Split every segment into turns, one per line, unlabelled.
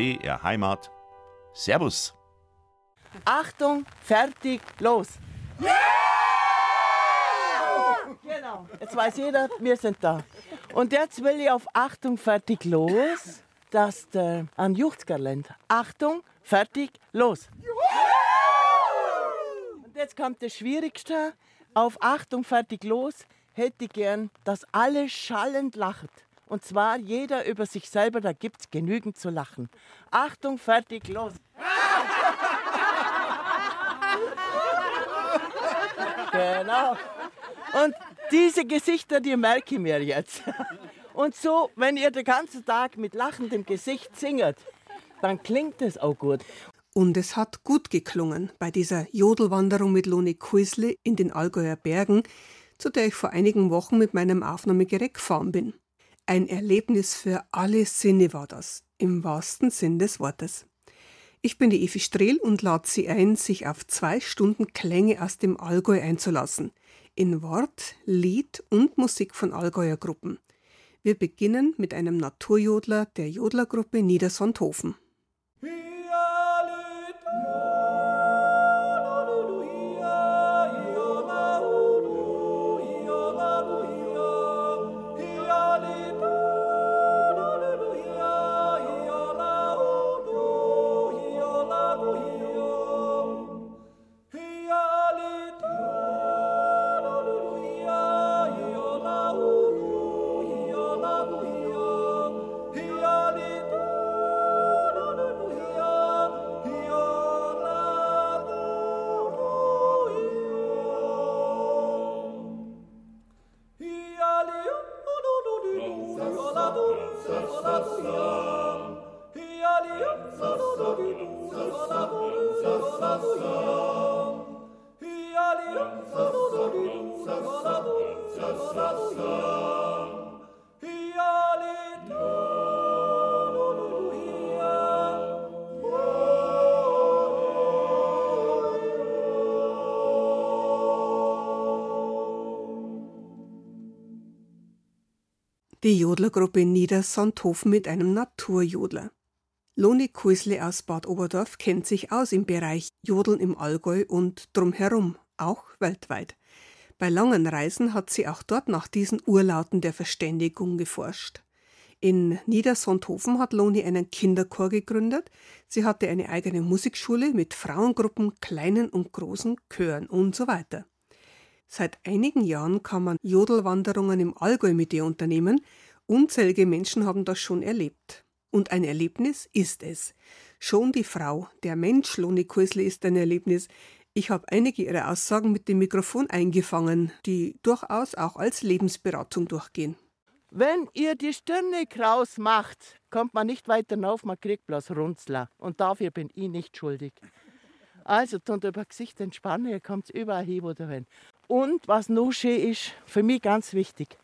BR Heimat. Servus.
Achtung, fertig, los. Yeah! Genau, jetzt weiß jeder, wir sind da. Und jetzt will ich auf Achtung, fertig, los, dass der an Juchtsgerland. Achtung, fertig, los. Und jetzt kommt das Schwierigste. Auf Achtung, fertig, los hätte ich gern, dass alle schallend lachen. Und zwar jeder über sich selber, da gibt es genügend zu lachen. Achtung, fertig, los. genau. Und diese Gesichter, die merke ich mir jetzt. Und so, wenn ihr den ganzen Tag mit lachendem Gesicht singet, dann klingt es auch gut.
Und es hat gut geklungen bei dieser Jodelwanderung mit Loni Kuisle in den Allgäuer Bergen, zu der ich vor einigen Wochen mit meinem Aufnahmegerät gefahren bin. Ein Erlebnis für alle Sinne war das, im wahrsten Sinn des Wortes. Ich bin die Evi Strehl und lade Sie ein, sich auf zwei Stunden Klänge aus dem Allgäu einzulassen. In Wort, Lied und Musik von Allgäuer Gruppen. Wir beginnen mit einem Naturjodler der Jodlergruppe Niedersondhofen. Die Jodlergruppe Niedersandhofen mit einem Naturjodler. Loni Kuisle aus Bad Oberdorf kennt sich aus im Bereich Jodeln im Allgäu und drumherum, auch weltweit. Bei langen Reisen hat sie auch dort nach diesen Urlauten der Verständigung geforscht. In Niedersandhofen hat Loni einen Kinderchor gegründet. Sie hatte eine eigene Musikschule mit Frauengruppen, kleinen und großen Chören und so weiter. Seit einigen Jahren kann man Jodelwanderungen im Allgäu mit ihr unternehmen. Unzählige Menschen haben das schon erlebt. Und ein Erlebnis ist es. Schon die Frau, der Mensch Loni Kuisle ist ein Erlebnis. Ich habe einige ihrer Aussagen mit dem Mikrofon eingefangen, die durchaus auch als Lebensberatung durchgehen.
Wenn ihr die Stirne kraus macht, kommt man nicht weiter hinauf, man kriegt bloß Runzler. Und dafür bin ich nicht schuldig. Also, tun über Gesicht entspannen, ihr kommt überall hin, wo ihr wollt. Und was noch schön ist, für mich ganz wichtig,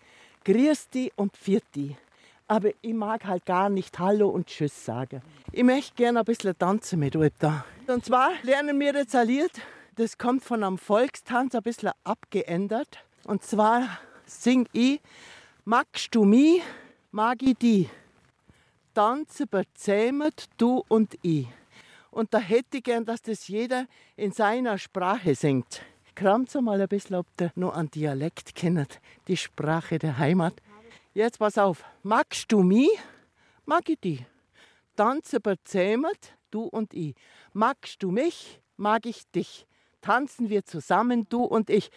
Christi und Vierti. Aber ich mag halt gar nicht Hallo und Tschüss sagen. Ich möchte gerne ein bisschen tanzen mit euch da. Und zwar lernen wir jetzt ein Lied, das kommt von einem Volkstanz, ein bisschen abgeändert. Und zwar sing ich, magst du mich, mag ich die. Tanzen bezähmet du und ich. Und da hätte ich gern, dass das jeder in seiner Sprache singt kramt mal ein bisschen, ob der noch einen Dialekt kennt, die Sprache der Heimat. Jetzt pass auf, magst du mich? Mag ich dich. Tanzen bezähmet, du und ich. Magst du mich? Mag ich dich. Tanzen wir zusammen, du und ich.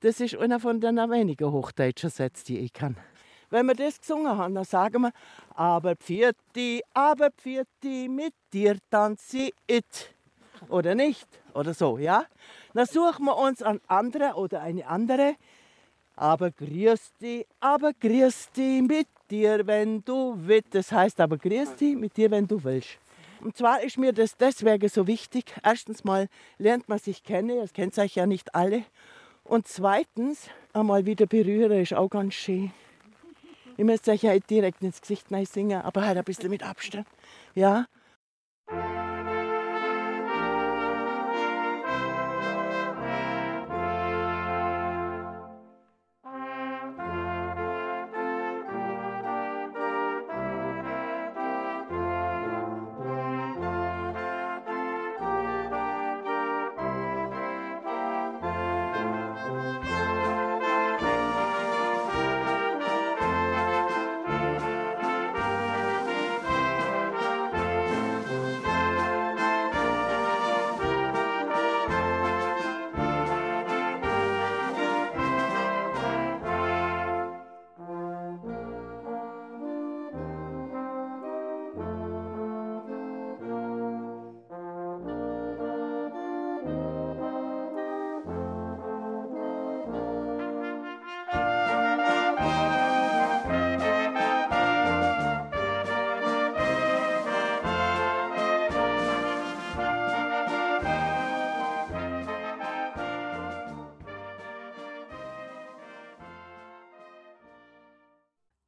Das ist einer von den wenigen hochdeutschen Sätzen, die ich kann. Wenn wir das gesungen haben, dann sagen wir, aber Pfirti, aber Pfirti, mit dir tanze ich. Oder nicht? Oder so, ja? Dann suchen wir uns einen anderen oder eine andere. Aber grüß dich, aber grüß dich mit dir, wenn du willst. Das heißt aber grüß dich mit dir, wenn du willst. Und zwar ist mir das deswegen so wichtig. Erstens mal lernt man sich kennen, das kennt euch ja nicht alle. Und zweitens, einmal wieder berühren ist auch ganz schön. Ich müsste euch ja direkt ins Gesicht singen, aber halt ein bisschen mit Abstand. Ja,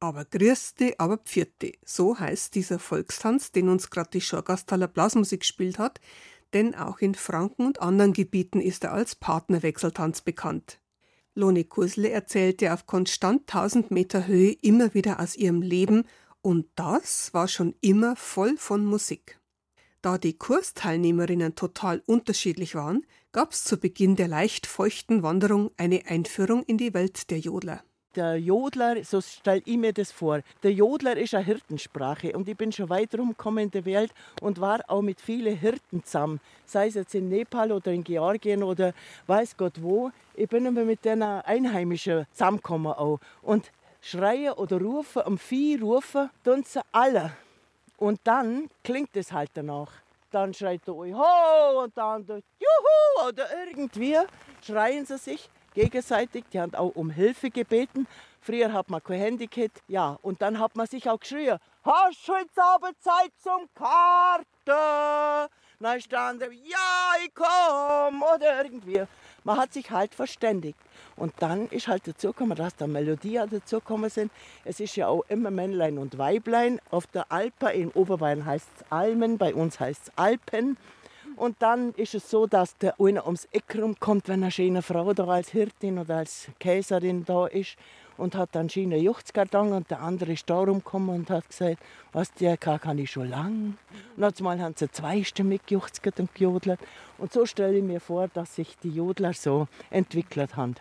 Aber Grüßte, aber Pfierte, so heißt dieser Volkstanz, den uns gerade die Schorgastaler Blasmusik gespielt hat, denn auch in Franken und anderen Gebieten ist er als Partnerwechseltanz bekannt. Lone Kursle erzählte auf konstant 1000 Meter Höhe immer wieder aus ihrem Leben und das war schon immer voll von Musik. Da die Kursteilnehmerinnen total unterschiedlich waren, gab es zu Beginn der leicht feuchten Wanderung eine Einführung in die Welt der Jodler
der Jodler, so stelle ich mir das vor, der Jodler ist eine Hirtensprache und ich bin schon weit rumgekommen in der Welt und war auch mit vielen Hirten zusammen, sei es jetzt in Nepal oder in Georgien oder weiß Gott wo. Ich bin immer mit einer Einheimischen zusammengekommen auch und schreien oder rufen, am Vieh rufen, tun sie alle. Und dann klingt es halt danach. Dann schreit der Ho und dann der Juhu oder irgendwie schreien sie sich gegenseitig. Die haben auch um Hilfe gebeten. Früher hat man kein Handy gehabt. Ja, und dann hat man sich auch geschrien, hast du jetzt aber Zeit zum Karten? Dann stand er, ja, ich komm, oder irgendwie. Man hat sich halt verständigt. Und dann ist halt dazu gekommen, dass da Melodien dazu gekommen sind. Es ist ja auch immer Männlein und Weiblein. Auf der Alpe in Oberbayern heißt es Almen, bei uns heißt es Alpen. Und dann ist es so, dass der einer ums Eck rumkommt, wenn eine schöne Frau da als Hirtin oder als Käserin da ist und hat dann schöne Juchtskarton und der andere ist da rumgekommen und hat gesagt, was der kann, kann ich schon lang. Und mal haben sie zweistimmig gejuchzt und gejodelt. Und so stelle ich mir vor, dass sich die Jodler so entwickelt haben.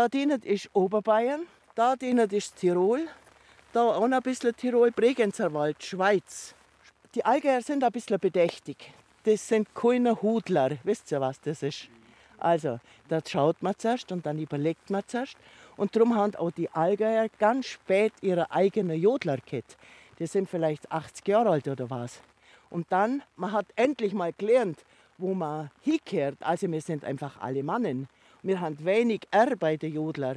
Da drinnen ist Oberbayern, da drinnen ist Tirol, da auch ein bisschen Tirol, Bregenzerwald, Schweiz. Die Allgäuer sind ein bisschen bedächtig. Das sind keine Hudler. Wisst ihr, was das ist? Also, da schaut man zuerst und dann überlegt man zuerst. Und darum haben auch die Allgäuer ganz spät ihre eigene Jodler gehabt. Die sind vielleicht 80 Jahre alt oder was. Und dann, man hat endlich mal gelernt, wo man hinkehrt. Also wir sind einfach alle Mannen. Wir haben wenig R bei den Jodler.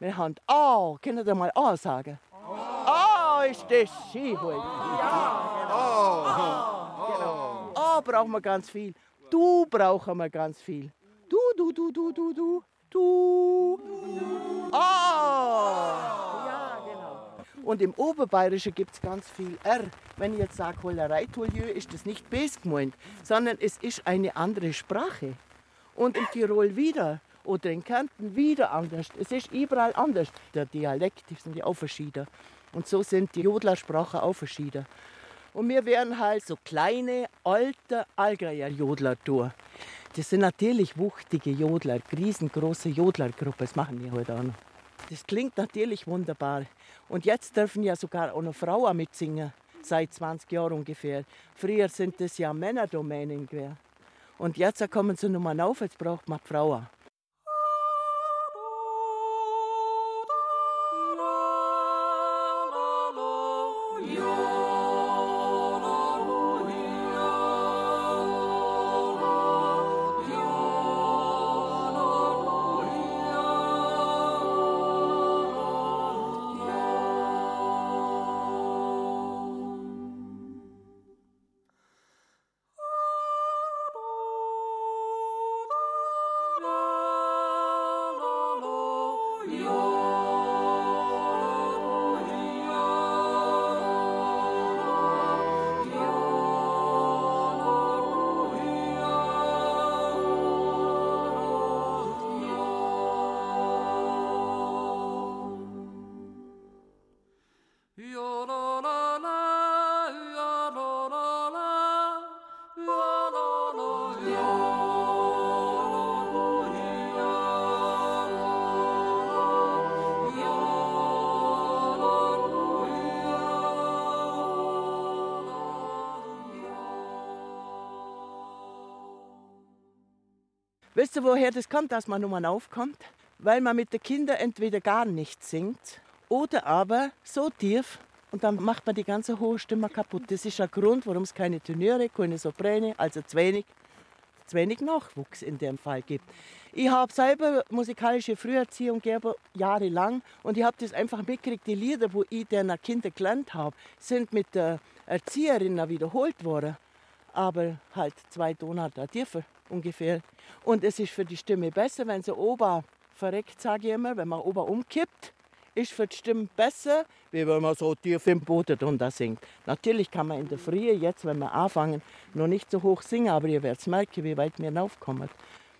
Wir haben A. Oh, können Sie mal A sagen? A oh, ist das Skihut. Ja, genau. genau. A brauchen wir ganz viel. Du brauchen wir ganz viel. Du, du, du, du, du, du, du. A. Ja, genau. Und im Oberbayerischen gibt es ganz viel R. Wenn ich jetzt sage Hollerei-Tolieu, ist das nicht bes gemeint, sondern es ist eine andere Sprache. Und in Tirol wieder oder in Kärnten wieder anders. Es ist überall anders. Der Dialekt sind ja auch verschieden. Und so sind die Jodlersprachen auch verschieden. Und wir werden halt so kleine, alte Allgäuer Jodler durch. Das sind natürlich wuchtige Jodler, riesengroße Jodlergruppe. Das machen die heute auch noch. Das klingt natürlich wunderbar. Und jetzt dürfen ja sogar auch noch Frauen mitsingen, seit 20 Jahren ungefähr. Früher sind das ja Männerdomänen gewesen. Und jetzt kommen sie nochmal auf, jetzt braucht man Frauen. Wisst ihr, woher das kommt, dass man nochmal aufkommt? Weil man mit den Kindern entweder gar nicht singt oder aber so tief und dann macht man die ganze hohe Stimme kaputt. Das ist der Grund, warum es keine Tenöre, keine Soprane, also zu wenig, zu wenig Nachwuchs in dem Fall gibt. Ich habe selber musikalische Früherziehung gegeben, jahrelang, und ich habe das einfach mitgekriegt. Die Lieder, wo ich den Kinder gelernt habe, sind mit der Erzieherin wiederholt worden, aber halt zwei Tonarten tiefer ungefähr. Und es ist für die Stimme besser, wenn sie Ober verreckt, sage ich immer, wenn man Ober umkippt, ist für die Stimme besser, wie wenn man so tief im Boden drunter singt. Natürlich kann man in der Früh, jetzt, wenn wir anfangen, noch nicht so hoch singen, aber ihr werdet merken, wie weit wir raufkommen.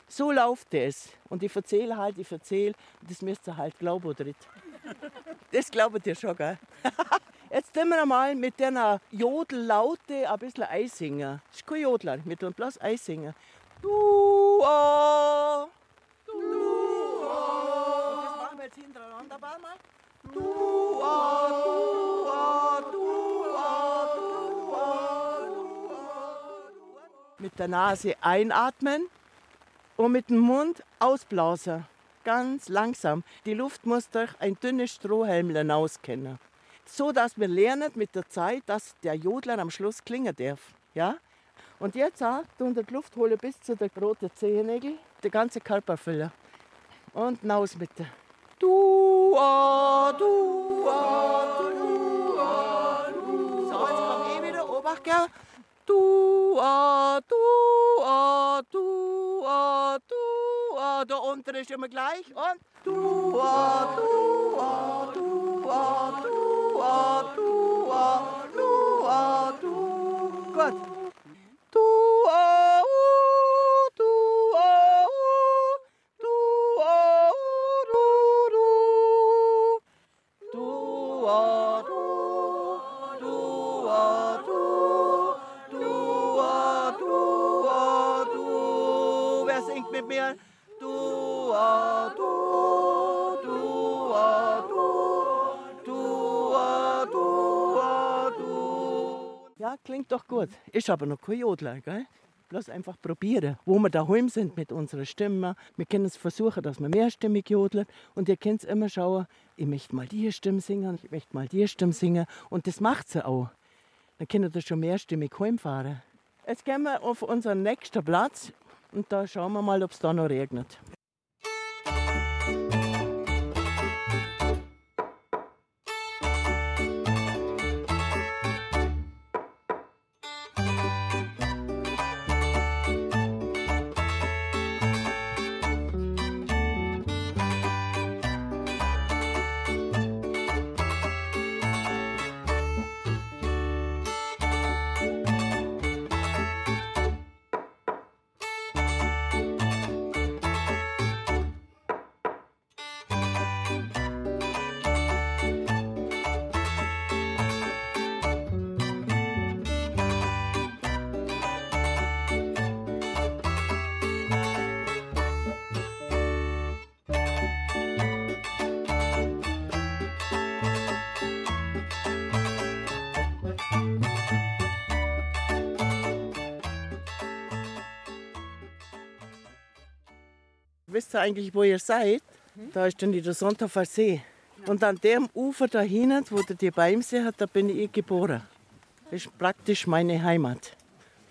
So läuft es. Und ich erzähle halt, ich erzähle, das müsst ihr halt glauben oder nicht. Das glaubt ihr schon, gell? Jetzt tun wir mal mit der Jodellaute ein bisschen einsingen. Das ist kein Jodler, wir tun bloß einsingen. Du, ah, du. Und das machen wir jetzt hintereinander ein mal. Du, ah, du, ah, du. Mit der Nase einatmen und mit dem Mund ausblasen. Ganz langsam. Die Luft muss durch ein dünnes Strohhelm hinauskennen. So dass wir lernen mit der Zeit, dass der Jodler am Schluss klingen darf. Ja? Und jetzt auch unter die Luft holen bis zu den roten Zehennägel, ganzen Körper füllen. Und hinaus mit der Du, ah, du, ah, du, ah, du. So, jetzt komm ich wieder. Obacht, gell? Du, ah, du, ah, du, ah, du, ah. Der untere ist immer gleich. Und du, ah, du, ah, du, ah, du, ah, klingt doch gut. Ist aber noch kein Jodler, gell? Bloß einfach probieren, wo wir daheim sind mit unserer Stimme. Wir können es versuchen, dass wir mehrstimmig jodeln. Und ihr könnt immer schauen, ich möchte mal die Stimme singen, ich möchte mal die Stimme singen. Und das macht sie auch. Dann könnt ihr schon mehrstimmig heimfahren. Jetzt gehen wir auf unseren nächsten Platz und da schauen wir mal, ob es da noch regnet. Wisst ihr eigentlich, wo ihr seid? Da ist dann der Sonnthofer See. Und an dem Ufer da hinten, wo der die Beimsee hat, da bin ich geboren. Das ist praktisch meine Heimat.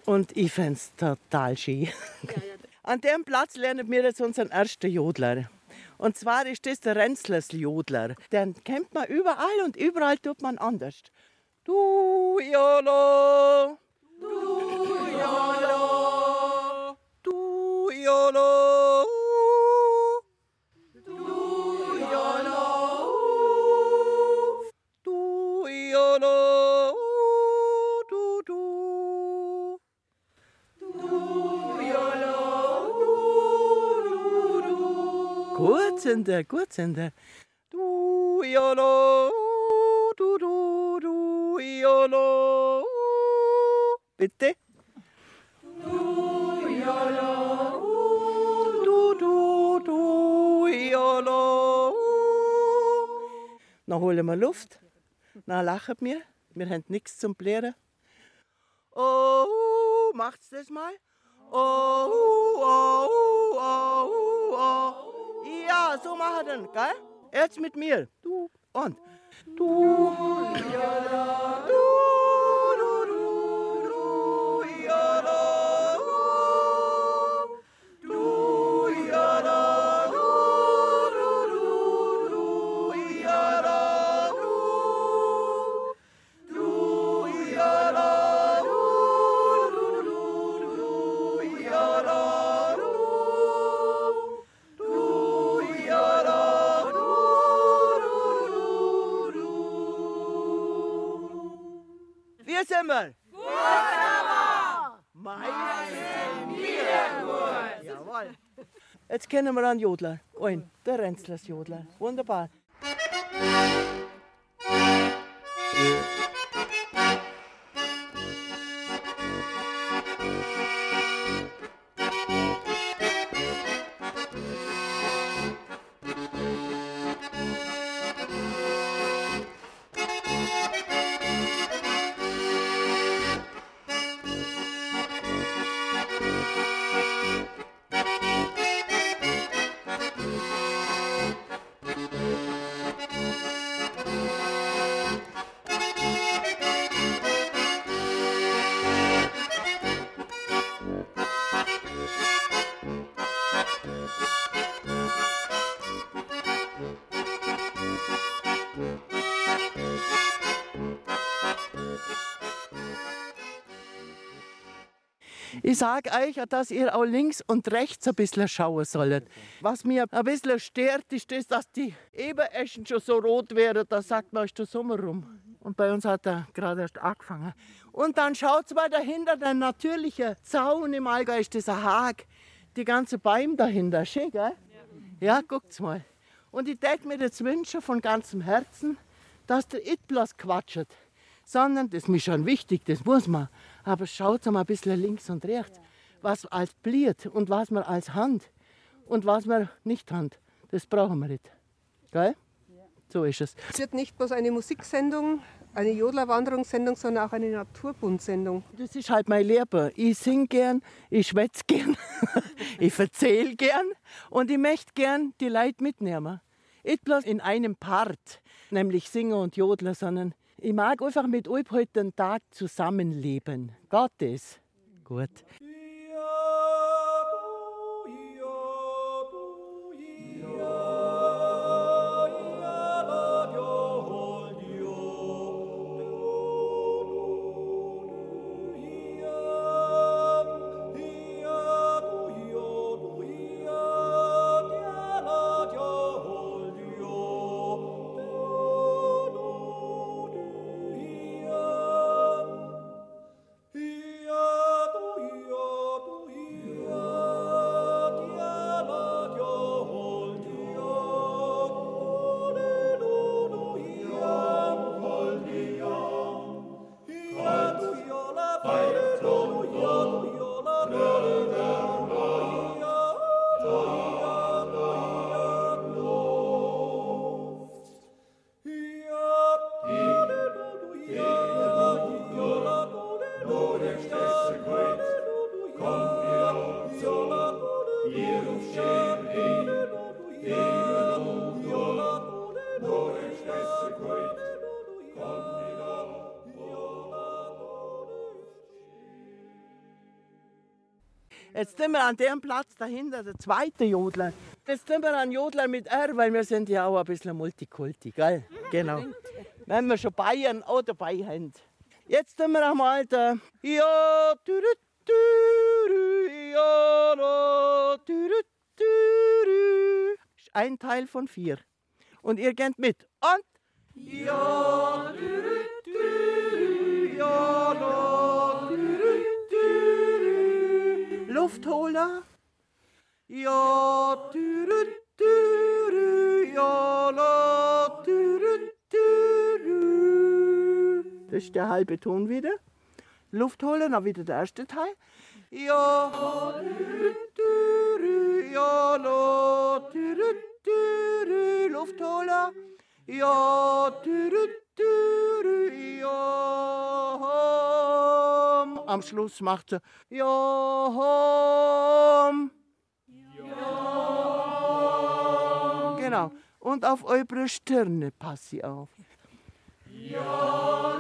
Und ich finde es total schön. An dem Platz lernen wir jetzt unseren ersten Jodler. Und zwar ist das der Renzlers Jodler. Den kennt man überall und überall tut man anders. Du Jolo, du Jolo, du Jolo. Gurtsender, Gurtsender. Du, Iolo, du, du, du, Iolo. Bitte. Du, Iolo, du, du, du, Iolo. Dann holen wir Luft, dann lachen wir, wir haben nichts zum Blären. Oh, macht's das mal. Oh, oh, oh. Ja, so machen wir dann, gell? Jetzt mit mir. Du und. Du, ja, du, du, Jetzt kennen wir einen Jodler. Ein, der Renzlers Jodler. Wunderbar. Sage euch, dass ihr auch links und rechts ein bisschen schauen sollt. Was mir ein bisschen stört, ist das, dass die Ebereschen schon so rot werden. Da sagt man, ist der Sommer rum. Und bei uns hat er gerade erst angefangen. Und dann schaut mal dahinter, der natürliche Zaun im Allgäu ist dieser Hag. Die ganze Bäume dahinter. Schön, gell? Ja, guckt's mal. Und ich denke mir jetzt wünschen von ganzem Herzen, dass der bloß quatscht, sondern, das ist mir schon wichtig, das muss man, aber schaut mal ein bisschen links und rechts, was als Bliert und was man als Hand und was man nicht Hand, das brauchen wir nicht. Gell? So ist es.
Es wird nicht bloß eine Musiksendung, eine Jodler-Wanderungssendung, sondern auch eine Naturbundsendung.
Das ist halt mein Leben. Ich sing gern, ich schwätz gern, ich verzähl gern und ich möchte gern die Leute mitnehmen. Nicht bloß in einem Part, nämlich Singer und Jodler, sondern ich mag einfach mit euch heute den Tag zusammenleben. Das? Gut. An dem Platz dahinter, der zweite Jodler. Jetzt sind wir an Jodler mit R, weil wir sind ja auch ein bisschen Multikulti, gell? Genau. Wenn wir schon Bayern auch dabei haben. Jetzt sind wir einmal da. Ja, türü, türü, ja, da, türü, türü. Ist Ein Teil von vier. Und ihr geht mit. Und ja, türü, türü, Luft Luftholer. Ja, dürü, dürü, ja, la, dürü, dürü. Das ist der halbe Ton wieder. Luft Luftholer, dann wieder der erste Teil. Ja, dürü, dürü, ja, la, dürü, dürü, Luftholer. Ja, dürü, dürü, ja, Schluss macht sie Johom. Ja. Genau. Und auf eure Stirne pass sie auf. Ja,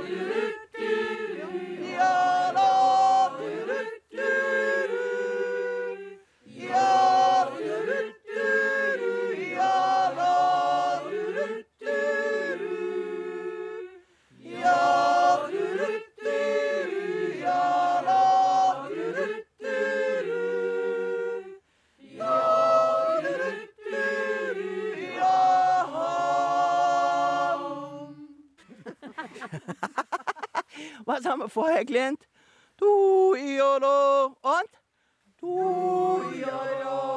Was haben wir vorher gelernt? Du, Iolo. Und? Du, Iolo.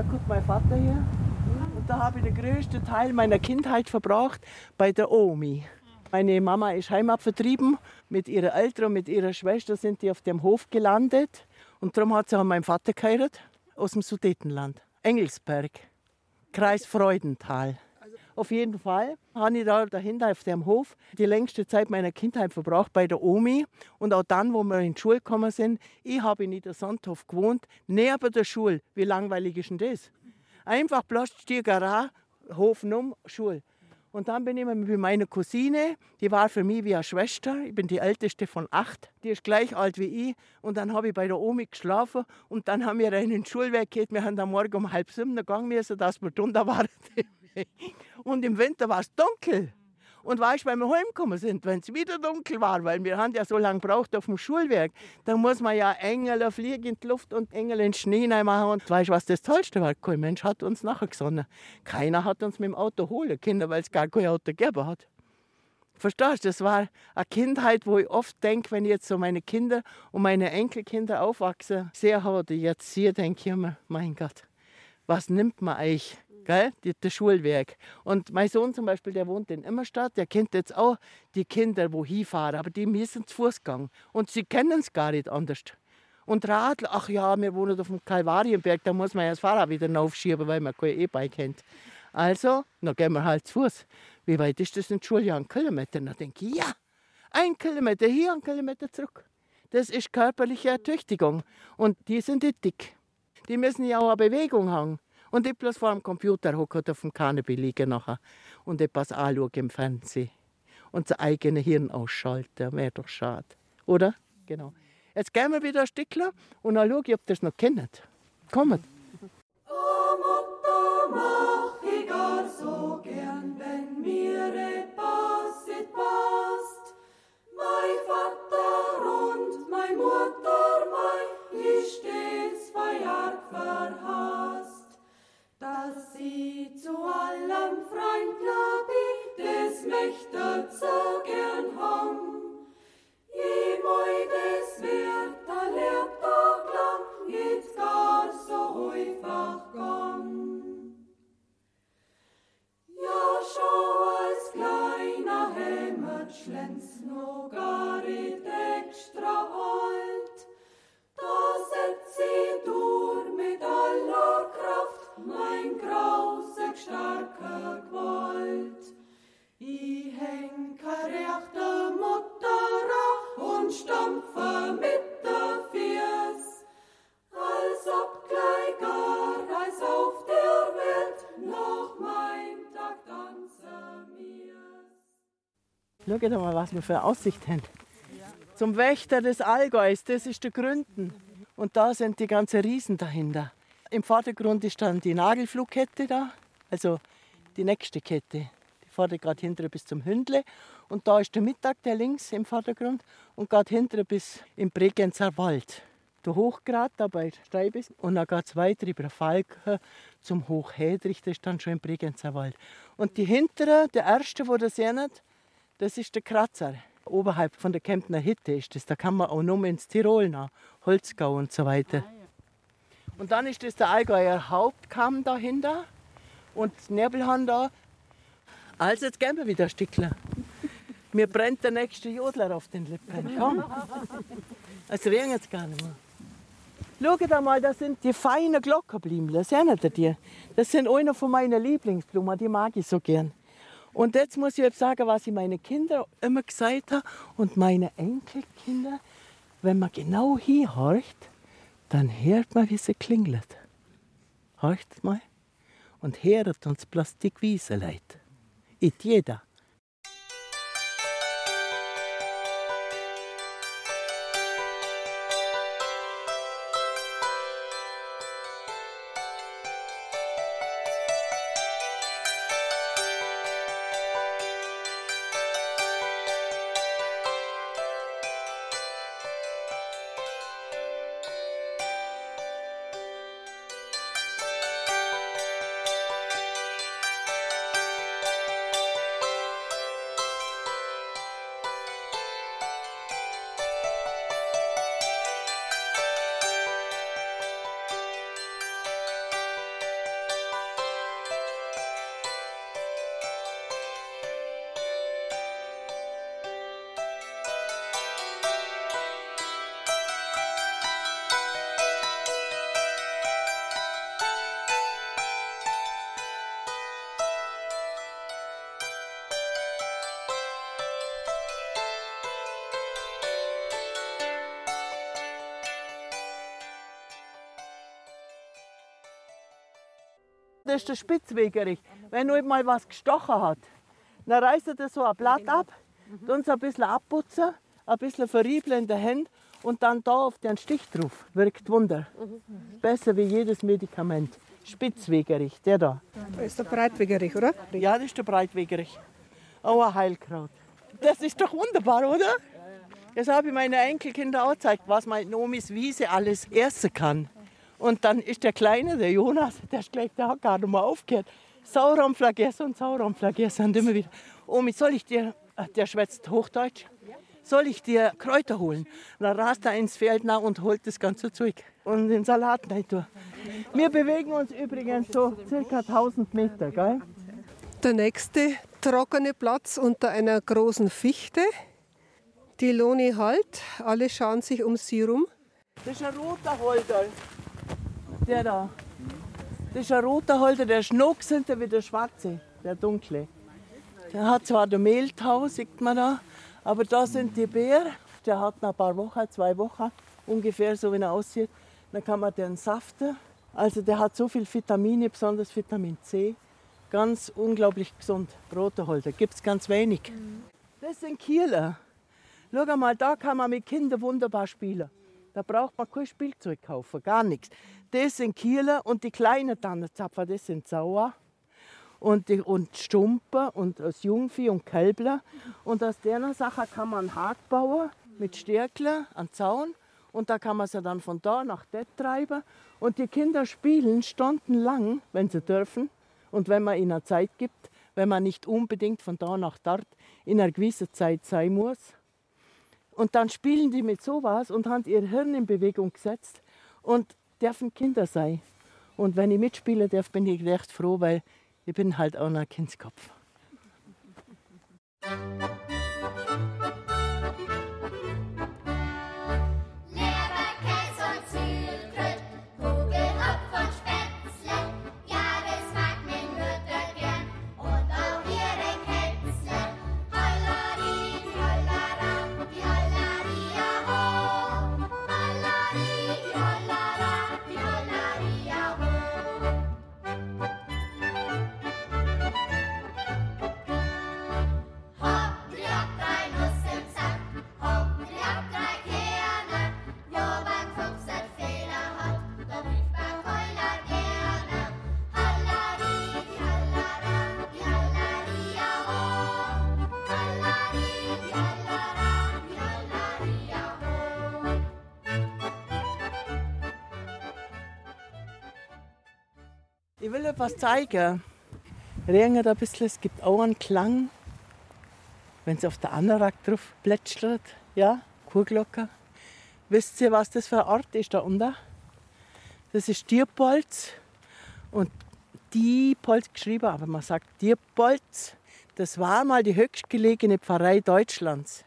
Da guckt mein Vater her. Und da habe ich den größten Teil meiner Kindheit verbracht bei der Omi. Meine Mama ist heimatvertrieben. Mit ihrer Eltern und mit ihrer Schwester sind die auf dem Hof gelandet. Und darum hat sie auch meinen Vater geheiratet aus dem Sudetenland. Engelsberg, Kreis Freudenthal. Auf jeden Fall habe ich da dahinter auf dem Hof die längste Zeit meiner Kindheit verbracht bei der Omi. Und auch dann, wo wir in die Schule gekommen sind, ich habe in Niedersandhof gewohnt, neben der Schule. Wie langweilig ist denn das? Einfach bloß Stiegerei, Hof um, Schule. Und dann bin ich mit meiner Cousine, die war für mich wie eine Schwester. Ich bin die älteste von acht. Die ist gleich alt wie ich. Und dann habe ich bei der Omi geschlafen. Und dann haben wir in den Schulweg gehört. Wir haben am Morgen um halb sieben gegangen müssen, dass wir drunter waren. Und im Winter war es dunkel. Und weißt du, weil wir heimgekommen sind, wenn es wieder dunkel war, weil wir haben ja so lange gebraucht auf dem Schulwerk, dann muss man ja Engel fliegen in die Luft und Engel in den Schnee machen. Und weißt was das Tollste war? Kein Mensch hat uns nachher gesonnen. Keiner hat uns mit dem Auto holen können, weil es gar kein Auto gegeben hat. Verstehst du, das war eine Kindheit, wo ich oft denke, wenn ich jetzt so meine Kinder und meine Enkelkinder aufwachsen sehe, die jetzt hier, denke ich immer, mein Gott, was nimmt man eigentlich? Gell? Die, das Schulwerk. Und mein Sohn zum Beispiel, der wohnt in Immerstadt, der kennt jetzt auch die Kinder, wo hinfahren, aber die müssen zu Fuß gehen. Und sie kennen es gar nicht anders. Und Radl, ach ja, wir wohnen auf dem Kalvarienberg, da muss man ja das Fahrrad wieder aufschieben, weil man kein E-Bike kennt. Also, dann gehen wir halt zu Fuß. Wie weit ist das in? Ja, ein Kilometer. Dann denke ich, ja, ein Kilometer hier, ein Kilometer zurück. Das ist körperliche Ertüchtigung. Und die sind nicht dick. Die müssen ja auch eine Bewegung haben. Und ich bloß vor dem Computer hocken auf dem Kanapee liegen nachher und etwas anschauen im Fernsehen. Und das eigene Hirn ausschalten, wäre doch schade. Oder? Genau. Jetzt gehen wir wieder ein Stückchen und dann schaue ich, ob ihr das noch kennt. Kommt.
mach ich gar so gern, wenn mir etwas nicht passt. Mein Vater und mein Mutter, mein, ich stets feiert verhasst dass sie zu allem freundler des möchte so gern haben. Je moi des wird der Lehrtag lang nicht gar so einfach gern. Ja, schon als kleiner Hämmer schlänzt noch gar nicht mies.
Schau mal, was wir für eine Aussicht haben. Zum Wächter des Allgäus, das ist der Gründen. Und da sind die ganzen Riesen dahinter. Im Vordergrund ist dann die Nagelflugkette da, also die nächste Kette. Die fährt gerade hinter bis zum Hündle. Und da ist der Mittag, der links im Vordergrund, und geht hinter bis im Bregenzer Wald. Der Hochgrad da bei Steibis und dann geht es weiter über Falke zum Hochhedrich, das ist dann schon im Bregenzer Wald. Und die hintere, der erste, wo ihr seht, das ist der Kratzer. Oberhalb von der Kemptner Hütte ist das. Da kann man auch noch ins Tirol nach, Holzgau und so weiter. Und dann ist das der Allgäuer Hauptkamm dahinter und Nebelhahn da. Also jetzt gehen wir wieder ein Stückchen. Mir brennt der nächste Jodler auf den Lippen. Komm. Es regnet jetzt gar nicht mehr. Schaut einmal, das sind die feinen Glockenblümchen. Seht ihr die? Das sind eine von meinen Lieblingsblumen, die mag ich so gern. Und jetzt muss ich jetzt sagen, was ich meinen Kindern immer gesagt habe und meine Enkelkinder. Wenn man genau hinhorcht, dann hört man, wie sie klingelt. Horcht mal und hört uns Plastikwiese leid. It jeder. Das ist der Spitzwegerich. Wenn nur mal was gestochen hat, dann reißt er das so ein Blatt ab, es ein bisschen abputzen, ein bisschen verriebeln in der Hand und dann da auf den Stich drauf. Wirkt Wunder. Besser wie jedes Medikament. Spitzwegerich, der da.
Das ist der Breitwegerich, oder?
Ja, das ist der Breitwegerich. Auch ein Heilkraut. Das ist doch wunderbar, oder? Das habe ich meinen Enkelkindern auch gezeigt, was meine Omis Wiese alles essen kann. Und dann ist der Kleine, der Jonas, der ist gleich, der hat nicht mehr aufgehört. Sauerampflagessen und Sauerampflagessen und immer wieder. Omi, soll ich dir, ach, der schwätzt Hochdeutsch, soll ich dir Kräuter holen? Und dann rast er ins Feld nach und holt das ganze Zeug und den Salat rein. Wir bewegen uns übrigens so circa 1000 Meter, gell?
Der nächste trockene Platz unter einer großen Fichte. Die Loni halt. Alle schauen sich um sie rum.
Das ist ein roter Holder. Der da. Das ist ein roter Holder, der Schnuck sind wie der schwarze, der dunkle. Der hat zwar der Mehltau, sieht man da, aber da sind die Beeren. Der hat noch ein paar Wochen, zwei Wochen ungefähr, so wie er aussieht. Dann kann man den saften. Also der hat so viel Vitamine, besonders Vitamin C. Ganz unglaublich gesund. Roter Holder, gibt es ganz wenig. Das sind Kieler. Schau mal, da kann man mit Kindern wunderbar spielen. Da braucht man kein Spielzeug kaufen, gar nichts. Das sind Kieler und die kleinen Tannenzapfer, das sind Sauer. Und, die, und Stumpen und das Jungvieh und Kälbler. Und aus der Sache kann man einen Hag bauen mit Stärkler, einen Zaun. Und da kann man sie dann von da nach dort treiben. Und die Kinder spielen stundenlang, wenn sie dürfen. Und wenn man ihnen Zeit gibt, wenn man nicht unbedingt von da nach dort in einer gewissen Zeit sein muss. Und dann spielen die mit sowas und haben ihr Hirn in Bewegung gesetzt und dürfen Kinder sein. Und wenn ich mitspielen darf, bin ich recht froh, weil ich bin halt auch ein Kindskopf. Will etwas zeigen. Regnet ein bisschen, es gibt auch einen Klang. Wenn es auf der Anorak drauf plätschert, ja, Kuhglocke. Wisst ihr, was das für ein Ort ist da unten? Das ist Diepolz und Diepolz geschrieben, aber man sagt Diepolz. Das war mal die höchstgelegene Pfarrei Deutschlands.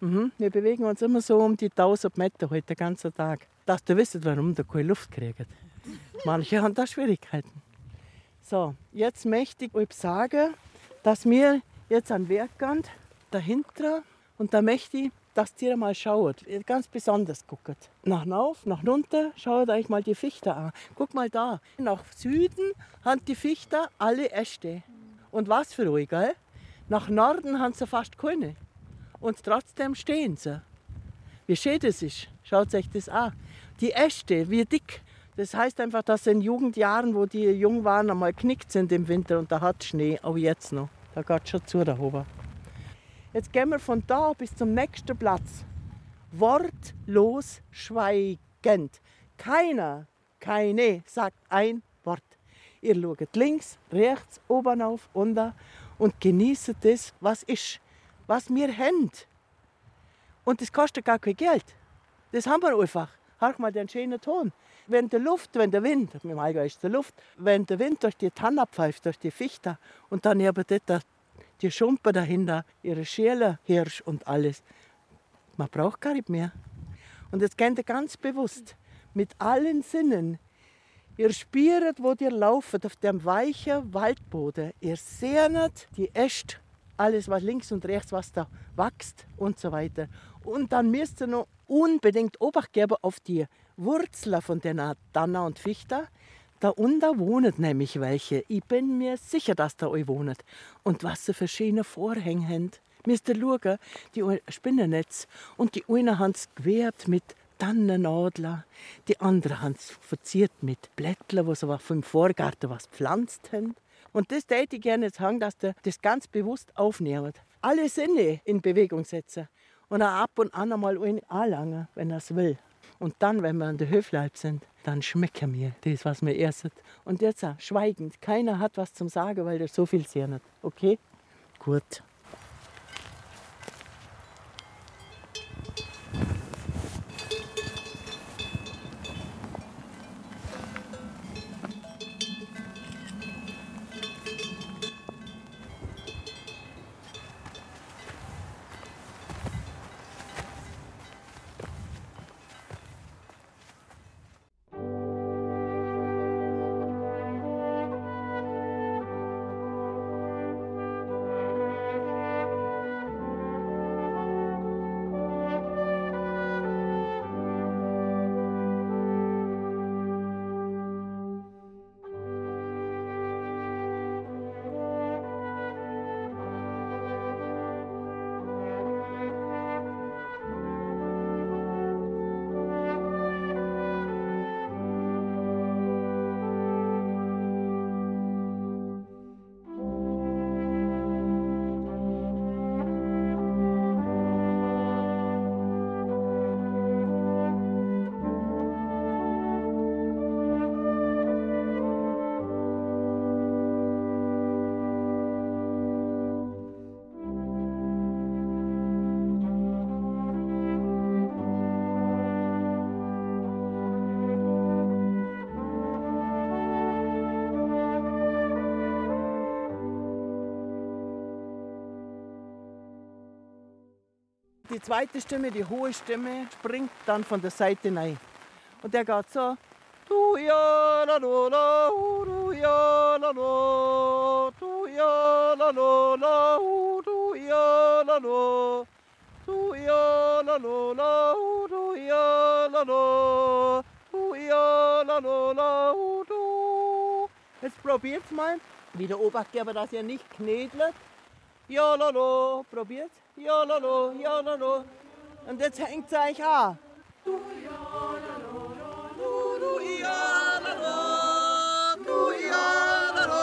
Mhm. Wir bewegen uns immer so um die 1000 Meter heute den ganzen Tag. Dass du wisst, warum da keine Luft kriegt. Manche haben da Schwierigkeiten. So, jetzt möchte ich euch sagen, dass wir jetzt an Werkand dahinter und da möchte ich, dass ihr mal schaut, ganz besonders guckt. Nach rauf, nach runter, schaut euch mal die Fichte an. Guck mal da, nach Süden haben die Fichte alle Äste. Und was für euch, gell? Nach Norden haben sie fast keine. Und trotzdem stehen sie. Wie schön das ist, schaut euch das an. Die Äste, wie dick, das heißt einfach, dass in Jugendjahren, wo die jung waren, einmal knickt sind im Winter und da hat Schnee, auch jetzt noch. Da geht schon zu da oben. Jetzt gehen wir von da bis zum nächsten Platz. Wortlos schweigend. Keiner, keine sagt ein Wort. Ihr schaut links, rechts, oben auf, unten und genießt das, was ist, was wir haben. Und das kostet gar kein Geld. Das haben wir einfach. Hör mal den schönen Ton wenn die Luft, wenn der Wind, im Allgäu ist die Luft, wenn der Wind durch die Tanne pfeift, durch die Fichte und dann eben dort die Schumpe dahinter, ihre Schäle, Hirsch und alles. Man braucht gar nicht mehr. Und jetzt kennt ihr ganz bewusst, mit allen Sinnen, ihr spürt, wo ihr lauft, auf dem weichen Waldboden. Ihr seht die Äste, alles was links und rechts, was da wächst und so weiter. Und dann müsst ihr noch unbedingt Obacht geben auf die Wurzeln von den Tanner und Fichter. Da unten wohnen nämlich welche. Ich bin mir sicher, dass da euch wohnt. Und was sie für schöne Vorhänge haben. Ihr schauen, die Spinnennetz. Und die einen haben es gewebt mit Tannennadler. Die anderen haben es verziert mit Blättern, wo sie vom Vorgarten was gepflanzt haben. Und das täte ich gerne sagen, dass der das ganz bewusst aufnimmt. Alle Sinne in Bewegung setzen. Und auch ab und an einmal anlangen, wenn er es will. Und dann, wenn wir an der Höfleib sind, dann schmecken wir das, was wir essen. Und jetzt schweigend. Keiner hat was zum Sagen, weil der so viel sehen hat. Okay? Gut. Die zweite Stimme, die hohe Stimme, springt dann von der Seite rein. Und der geht so. Jetzt probiert's mal. Wieder Obacht geben, dass ihr nicht knedelt. Jololo, probiert. Jololo, jololo. Und jetzt hängt es euch an. Du jololo, du, du jololo, du jololo,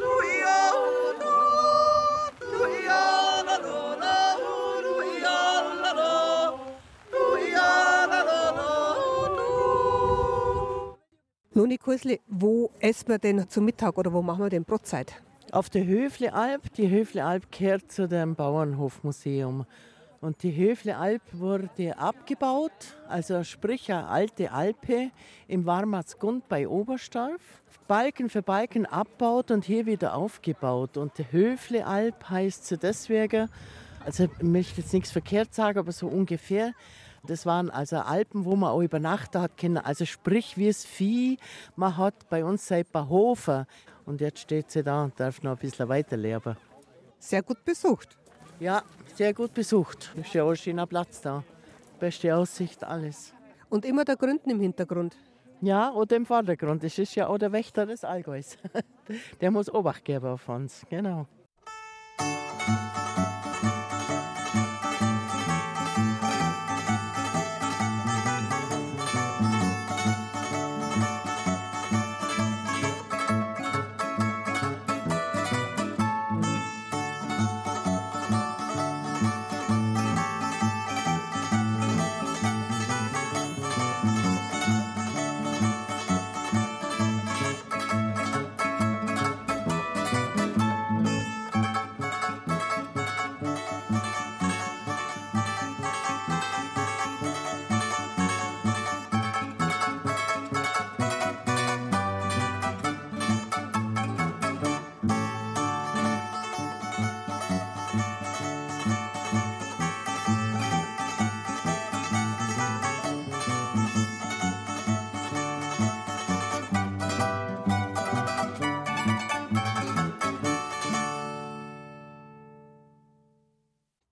du jololo, du jololo, du jololo, du jololo, du.
Loni Kursli, wo essen wir denn zum Mittag oder wo machen wir denn Brotzeit?
Auf der Höflealp. Die Höflealp gehört zu dem Bauernhofmuseum. Und die Höflealp wurde abgebaut, also sprich eine alte Alpe im Warmatsgund bei Oberstdorf. Balken für Balken abbaut und hier wieder aufgebaut. Und die Höflealp heißt so deswegen, also ich möchte jetzt nichts verkehrt sagen, aber so ungefähr. Das waren also Alpen, wo man auch übernachten hat können. Also sprich wie es Vieh. Man hat bei uns seit Hofer und jetzt steht sie da und darf noch ein bisschen weiterleben.
Sehr gut besucht.
Ja, sehr gut besucht. Ist ja auch ein schöner Platz da. Beste Aussicht, alles.
Und immer der Gründen im Hintergrund.
Ja, oder im Vordergrund. Das ist ja auch der Wächter des Allgäus. Der muss Obacht geben auf uns. Genau.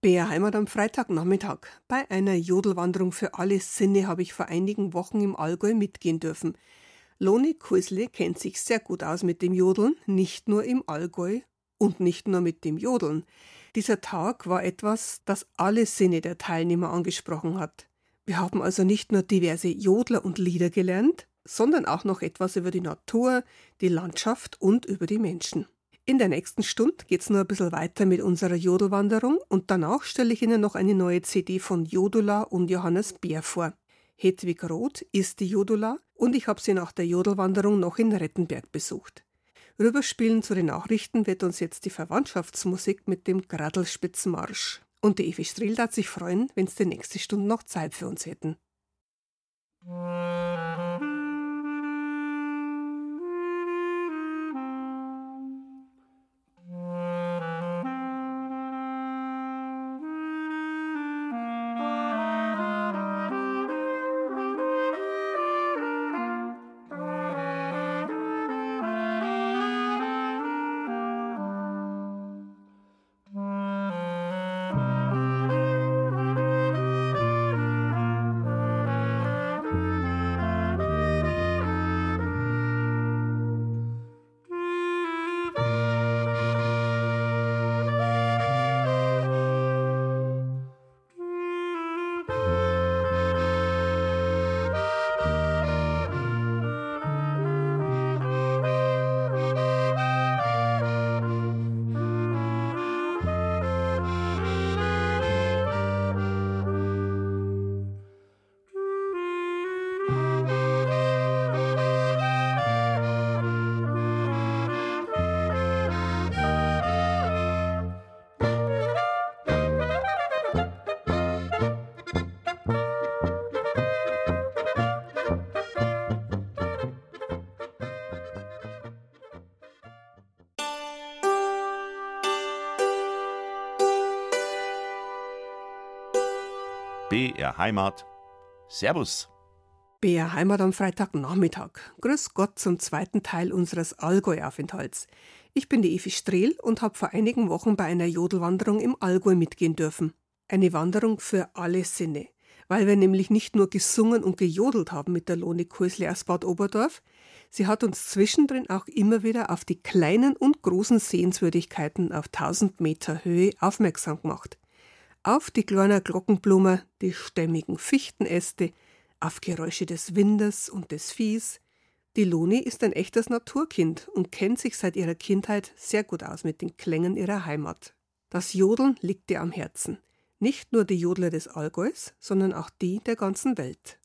BR Heimat am Freitagnachmittag. Bei einer Jodelwanderung für alle Sinne habe ich vor einigen Wochen im Allgäu mitgehen dürfen. Loni Kuisle kennt sich sehr gut aus mit dem Jodeln, nicht nur im Allgäu und nicht nur mit dem Jodeln. Dieser Tag war etwas, das alle Sinne der Teilnehmer angesprochen hat. Wir haben also nicht nur diverse Jodler und Lieder gelernt, sondern auch noch etwas über die Natur, die Landschaft und über die Menschen. In der nächsten Stunde geht's nur ein bisschen weiter mit unserer Jodelwanderung und danach stelle ich Ihnen noch eine neue CD von Jodula und Johannes Bär vor. Hedwig Roth ist die Jodula und ich habe sie nach der Jodelwanderung noch in Rettenberg besucht. Rüberspielen zu den Nachrichten wird uns jetzt die Verwandtschaftsmusik mit dem Gradelspitzenmarsch. Und die Evi Strill darf sich freuen, wenn sie die nächste Stunde noch Zeit für uns hätten.
BR Heimat. Servus.
BR Heimat am Freitagnachmittag. Grüß Gott zum zweiten Teil unseres Allgäu-Aufenthalts. Ich bin die Evi Strehl und habe vor einigen Wochen bei einer Jodelwanderung im Allgäu mitgehen dürfen. Eine Wanderung für alle Sinne. Weil wir nämlich nicht nur gesungen und gejodelt haben mit der Lone Kursle aus Bad Oberdorf, Sie hat uns zwischendrin auch immer wieder auf die kleinen und großen Sehenswürdigkeiten auf 1000 Meter Höhe aufmerksam gemacht. Auf die kleinen Glockenblume, die stämmigen Fichtenäste, auf Geräusche des Windes und des Viehs. Die Loni ist ein echtes Naturkind und kennt sich seit ihrer Kindheit sehr gut aus mit den Klängen ihrer Heimat. Das Jodeln liegt ihr am Herzen. Nicht nur die Jodler des Allgäus, sondern auch die der ganzen Welt.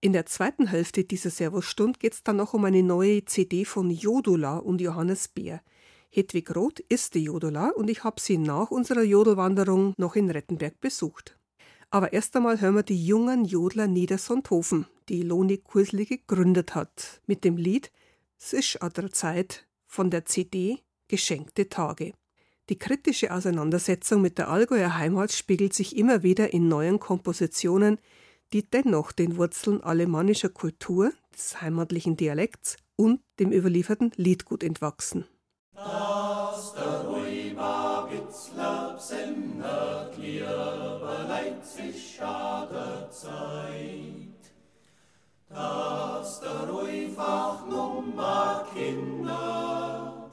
In der zweiten Hälfte dieser Servusstund geht es dann noch um eine neue CD von Jodula und Johannes Beer. Hedwig Roth ist die Jodula und ich habe sie nach unserer Jodelwanderung noch in Rettenberg besucht. Aber erst einmal hören wir die jungen Jodler Niedersonthofen, die Loni Kursli gegründet hat, mit dem Lied Es ist an der Zeit von der CD Geschenkte Tage. Die kritische Auseinandersetzung mit der Allgäuer Heimat spiegelt sich immer wieder in neuen Kompositionen, die dennoch den Wurzeln alemannischer Kultur, des heimatlichen Dialekts und dem überlieferten Liedgut entwachsen. Das der Rüber Witzler sendet, lieber sich der Zeit. Dass der Ruhfach Nummer Kinder,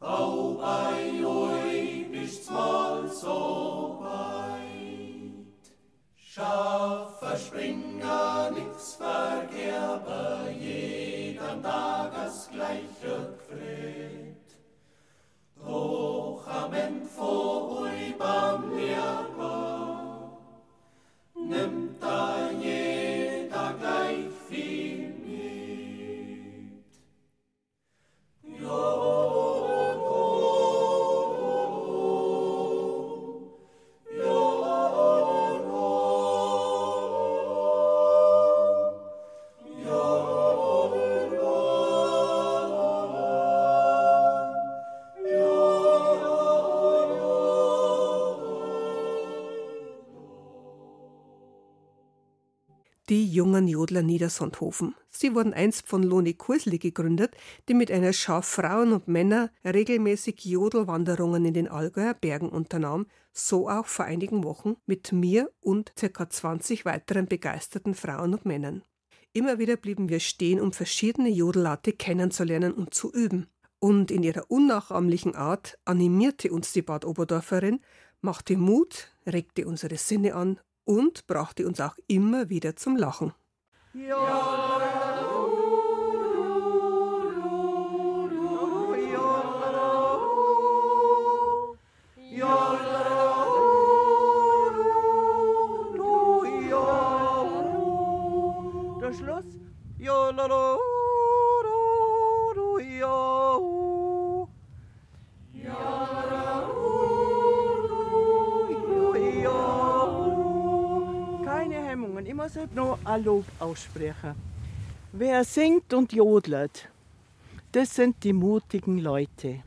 auch bei euch ist's mal so weit. Schaffe Springer nix vergerbe, jeden Tag das gleiche Gefred. Doch am Ende vor euch jungen Jodler Niedersondhofen. Sie wurden einst von Loni Kursli gegründet, die mit einer Schar Frauen und Männer regelmäßig Jodelwanderungen in den Allgäuer Bergen unternahm, so auch vor einigen Wochen mit mir und ca. 20 weiteren begeisterten Frauen und Männern. Immer wieder blieben wir stehen, um verschiedene Jodellate kennenzulernen und zu üben. Und in ihrer unnachahmlichen Art animierte uns die Bad Oberdorferin, machte Mut, regte unsere Sinne an und brachte uns auch immer wieder zum Lachen. Ja.
Schluss. La, la. muss halt noch ein Lob aussprechen. Wer singt und jodelt, das sind die mutigen Leute.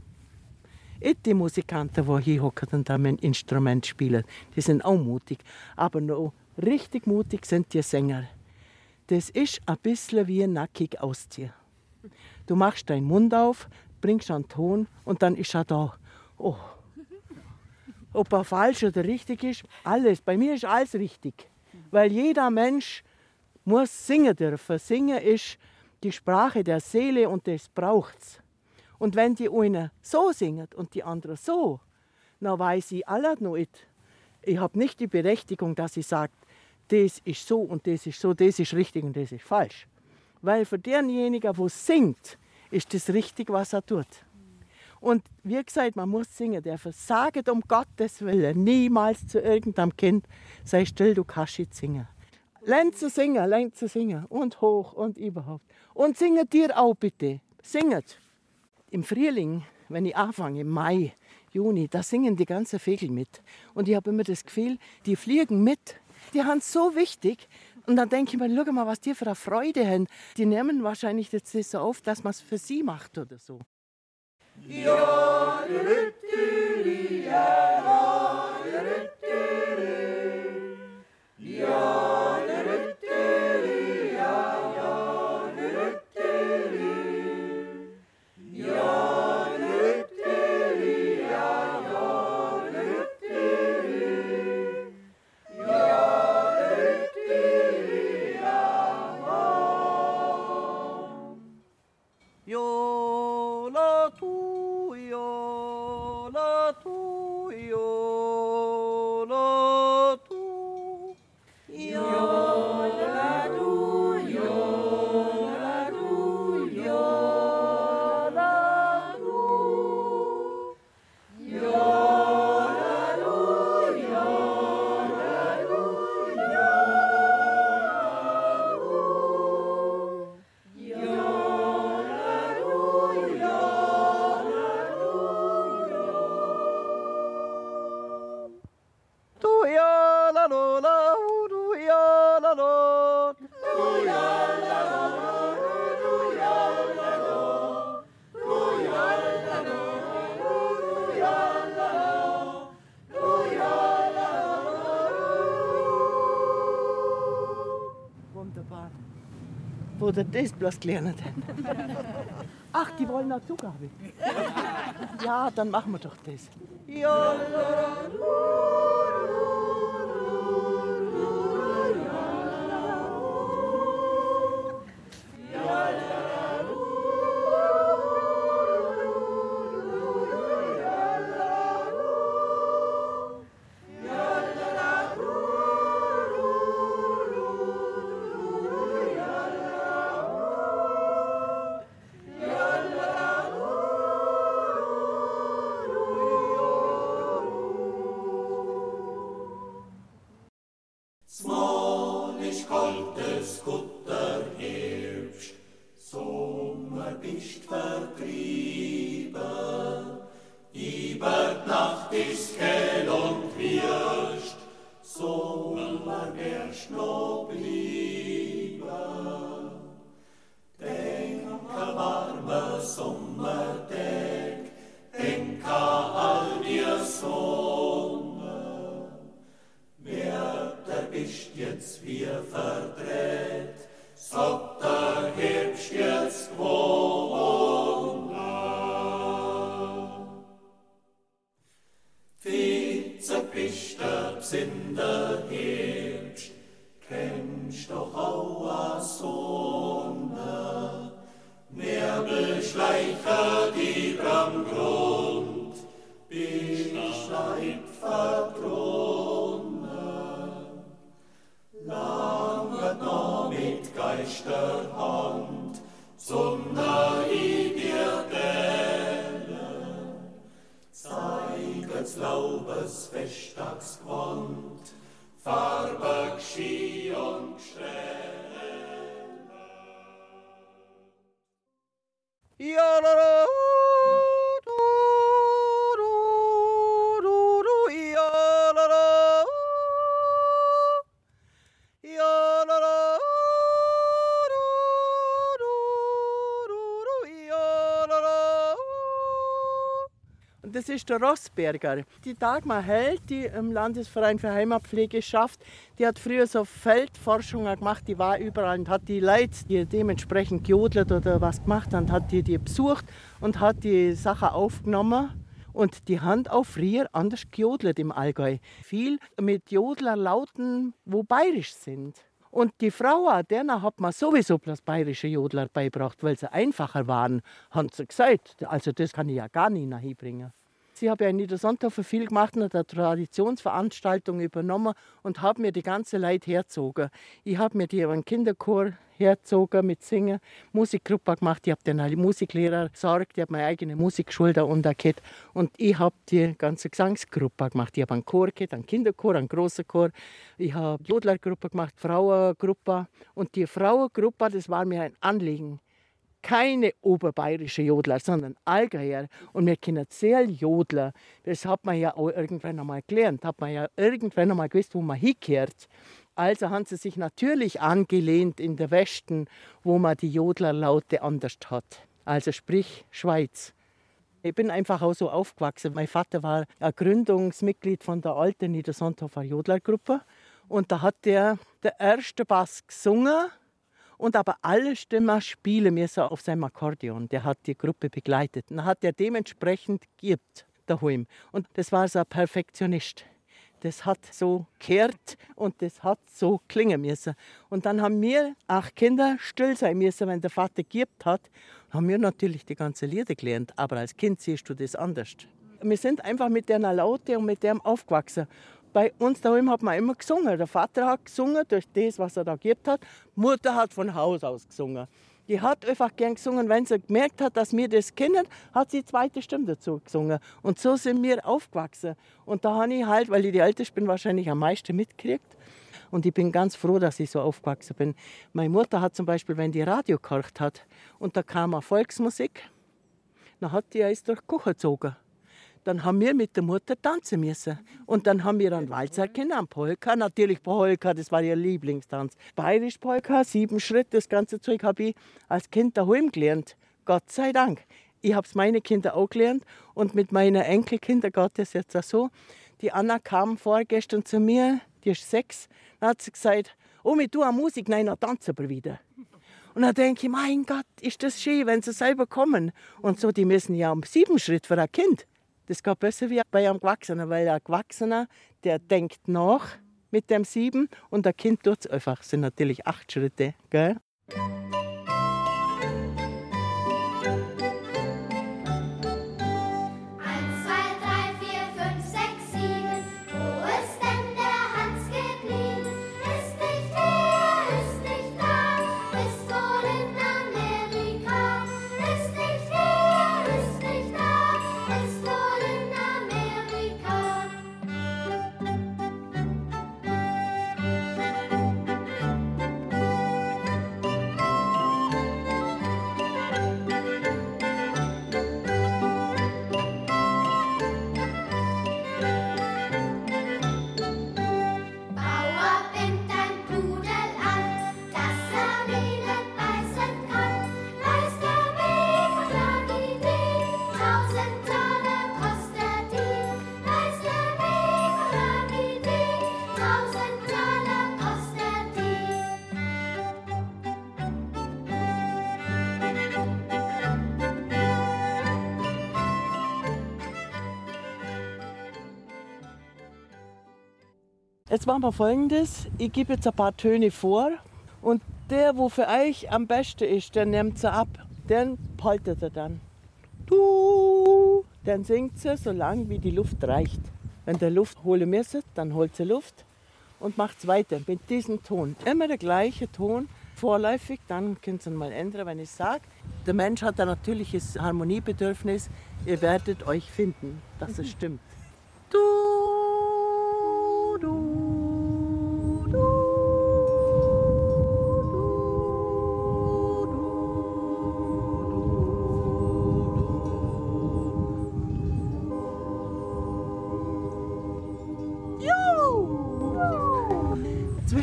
Nicht die Musikanten, die hier hocken und ein Instrument spielen, die sind auch mutig. Aber noch richtig mutig sind die Sänger. Das ist ein bisschen wie nackig ausziehen. Du machst deinen Mund auf, bringst einen Ton und dann ist er da. Oh. Ob er falsch oder richtig ist, alles. Bei mir ist alles richtig weil jeder Mensch muss singen dürfen. Singen ist die Sprache der Seele und des Brauchts. Und wenn die eine so singt und die andere so, dann weiß ich alle noch nicht. Ich habe nicht die Berechtigung, dass ich sage, das ist so und das ist so, das ist richtig und das ist falsch. Weil für denjenigen, der singt, ist das richtig, was er tut. Und wie gesagt, man muss singen. Der versaget um Gottes Willen niemals zu irgendeinem Kind, sei still, du kannst nicht singen. Lern zu singen, lern zu singen. Und hoch und überhaupt. Und singet dir auch bitte. Singet. Im Frühling, wenn ich anfange, im Mai, Juni, da singen die ganzen Vögel mit. Und ich habe immer das Gefühl, die fliegen mit. Die haben so wichtig. Und dann denke ich mir, schau mal, was die für eine Freude haben. Die nehmen wahrscheinlich das so auf, dass man es für sie macht oder so. 이어를 드리라 wo der das bloß gelernt hat. Ach, die wollen eine Zugabe. Ja, dann machen wir doch das. Ja, das ist der Rossberger. Die Dagmar Held, die im Landesverein für Heimatpflege schafft, die hat früher so Feldforschungen gemacht, die war überall und hat die Leute, die dementsprechend gejodelt oder was gemacht haben, hat die, die besucht und hat die Sache aufgenommen und die Hand auch früher anders gejodelt im Allgäu. Viel mit Jodlerlauten, wo bayerisch sind. Und die Frau, denen hat man sowieso bloß bayerische Jodler beigebracht, weil sie einfacher waren, haben sie gesagt. Also das kann ich ja gar nicht nachbringen. Ich habe ja in Niedersonnthofen viel gemacht und eine Traditionsveranstaltung übernommen und habe mir die ganze Leute herzogen. Ich habe mir die einen Kinderchor herzogen mit Singen, Musikgruppe gemacht, ich habe den Musiklehrer gesorgt, ich habe meine eigene Musikschule da und ich habe die ganze Gesangsgruppe gemacht. Ich habe einen Chor gehabt, einen Kinderchor, einen großen Chor. Ich habe Jodlergruppe gemacht, Frauengruppe und die Frauengruppe, das war mir ein Anliegen keine oberbayerische Jodler, sondern Allgäuer. Und wir kennen sehr Jodler. Das hat man ja auch irgendwann einmal gelernt, hat man ja irgendwann einmal gewusst, wo man hinkehrt. Also haben sie sich natürlich angelehnt in der Westen, wo man die Jodlerlaute anders hat. Also sprich Schweiz. Ich bin einfach auch so aufgewachsen. Mein Vater war ein Gründungsmitglied von der alten Niedersonthoffer Jodlergruppe. Und da hat der, der erste Bass gesungen und aber alle Stimmen spielen mir so auf seinem Akkordeon. Der hat die Gruppe begleitet. Und hat er dementsprechend gibt daheim. Und das war so ein Perfektionist. Das hat so kehrt und das hat so klingen müssen. Und dann haben wir acht Kinder still sein müssen, wenn der Vater gibt hat. Haben wir natürlich die ganze Lieder gelernt. Aber als Kind siehst du das anders. Wir sind einfach mit der Laute und mit dem aufgewachsen bei uns daheim hat man immer gesungen. Der Vater hat gesungen durch das, was er da gegeben hat. Mutter hat von Haus aus gesungen. Die hat einfach gern gesungen. Wenn sie gemerkt hat, dass wir das kennen, hat sie zweite Stimme dazu gesungen. Und so sind wir aufgewachsen. Und da habe ich halt, weil ich die Älteste bin, wahrscheinlich am meisten mitgekriegt. Und ich bin ganz froh, dass ich so aufgewachsen bin. Meine Mutter hat zum Beispiel, wenn die Radio gehört hat und da kam eine Volksmusik, dann hat die eins durch die Küche gezogen dann haben wir mit der Mutter tanzen müssen. Und dann haben wir einen Walzer kennen, Polka, natürlich Polka, das war ihr Lieblingstanz. Bayerisch Polka, sieben Schritt, das ganze Zeug habe ich als Kind daheim gelernt. Gott sei Dank. Ich habe es meine Kinder auch gelernt und mit meinen Enkelkindern geht es jetzt auch so. Die Anna kam vorgestern zu mir, die ist sechs, dann hat sie gesagt, oh, mit du Musik, nein, dann tanzen wir wieder. Und dann denke ich, mein Gott, ist das schön, wenn sie selber kommen. Und so, die müssen ja um sieben Schritt für ein Kind. Das geht besser wie bei einem Gewachsenen, weil ein Gewachsener, der denkt nach mit dem sieben und ein Kind tut es einfach. Das sind natürlich acht Schritte. Gell? Jetzt machen wir folgendes. Ich gebe jetzt ein paar Töne vor und der, wo für euch am besten ist, der nimmt sie ab. Den haltet er dann. Du, dann singt sie so lang, wie die Luft reicht. Wenn der Luft holen müsst, dann holt sie Luft und macht es weiter mit diesem Ton. Immer der gleiche Ton, vorläufig, dann könnt ihr ihn mal ändern, wenn ich sage. Der Mensch hat ein natürliches Harmoniebedürfnis. Ihr werdet euch finden, dass es stimmt. Du, du,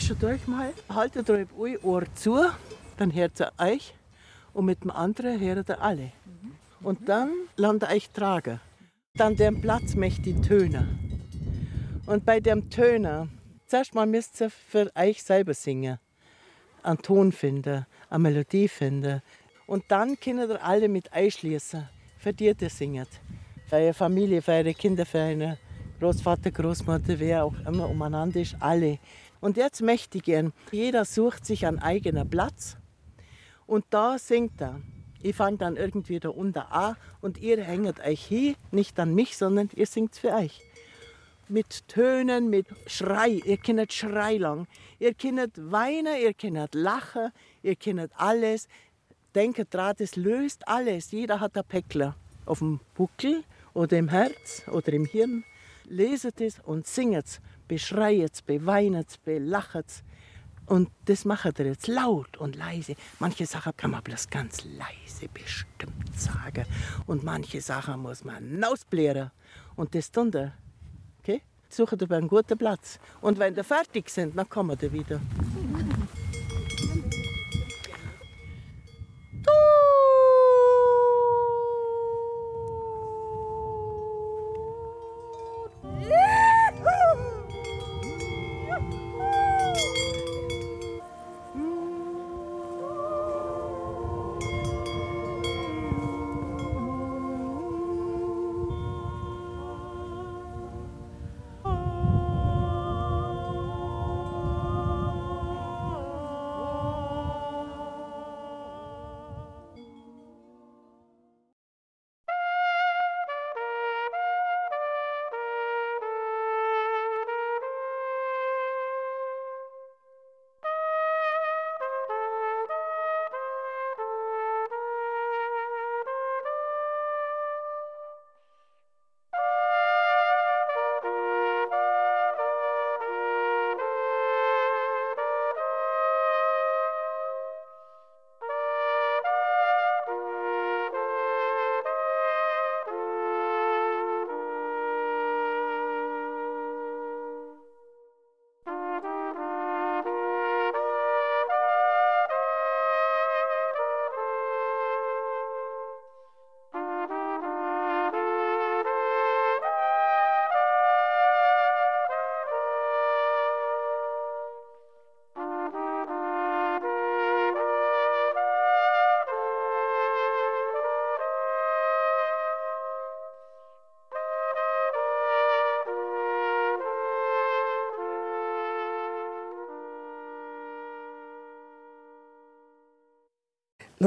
Zwischendurch mal haltet euch ein Ohr zu, dann hört ihr euch und mit dem anderen hört ihr alle. Und dann lernt ihr euch tragen. Dann den Platz möchte die Töne. Und bei dem Töner, zuerst mal müsst ihr für euch selber singen. Einen Ton finden, eine Melodie finden. Und dann könnt ihr alle mit einschließen, für die ihr singt. Für eure Familie, für eure Kinder, für eure Großvater, Großmutter, wer auch immer umeinander ist, alle. Und jetzt möchte ich gern, jeder sucht sich einen eigenen Platz und da singt er. Ich fange dann irgendwie da unter an und ihr hängt euch hier, nicht an mich, sondern ihr singt für euch. Mit Tönen, mit Schrei. Ihr könnt Schrei lang. Ihr könnt weinen, ihr könnt lachen, ihr könnt alles. Denkt dran, das löst alles. Jeder hat ein Päckler auf dem Buckel oder im Herz oder im Hirn. Leset es und singet es, beschreit es, beweinet es, belachet es. Und das macht er jetzt laut und leise. Manche Sachen kann man bloß ganz leise bestimmt sagen. Und manche Sachen muss man ausblären. Und das tun wir. Okay? Sucht aber einen guten Platz. Und wenn wir fertig sind, dann kommen wir wieder.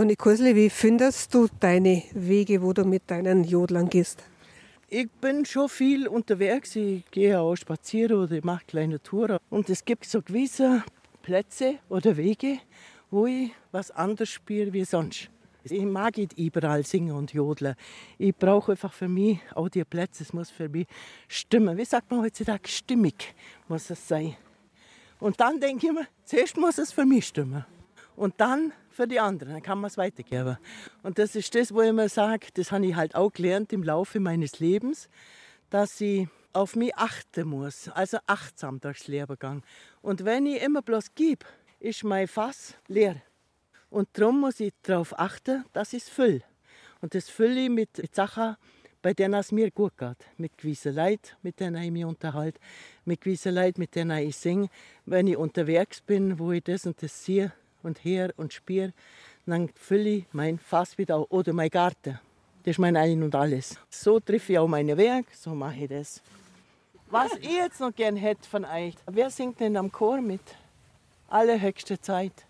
Loni Kursli, wie findest du deine Wege, wo du mit deinen Jodlern gehst?
Ich bin schon viel unterwegs. Ich gehe auch spazieren oder ich mache kleine Touren. Und es gibt so gewisse Plätze oder Wege, wo ich was anderes spiele wie sonst. Ich mag nicht überall singen und jodeln. Ich brauche einfach für mich auch die Plätze. Es muss für mich stimmen. Wie sagt man heutzutage? Stimmig muss es sein. Und dann denke ich mir, zuerst muss es für mich stimmen. Und dann für die anderen, dann kann man es weitergeben. Und das ist das, wo ich mir sage, das habe ich halt auch gelernt im Laufe meines Lebens, dass ich auf mich achten muss, also achtsam durchs Leben gehen. Und wenn ich immer bloß gebe, ist mein Fass leer. Und darum muss ich darauf achten, dass ich es fülle. Und das fülle ich mit, mit Sachen, bei denen es mir gut geht. Mit gewissen Leuten, mit denen ich mich unterhalte, mit gewissen Leuten, mit denen ich singe. Wenn ich unterwegs bin, wo ich das und das sehe und her und spüre, dann fülle ich mein Fass wieder. Oder mein Garten. Das ist mein Ein und Alles. So treffe ich auch meine Werke, so mache ich das. Was ich jetzt noch gern hätte von euch, wer singt denn am Chor mit? Allerhöchste Zeit.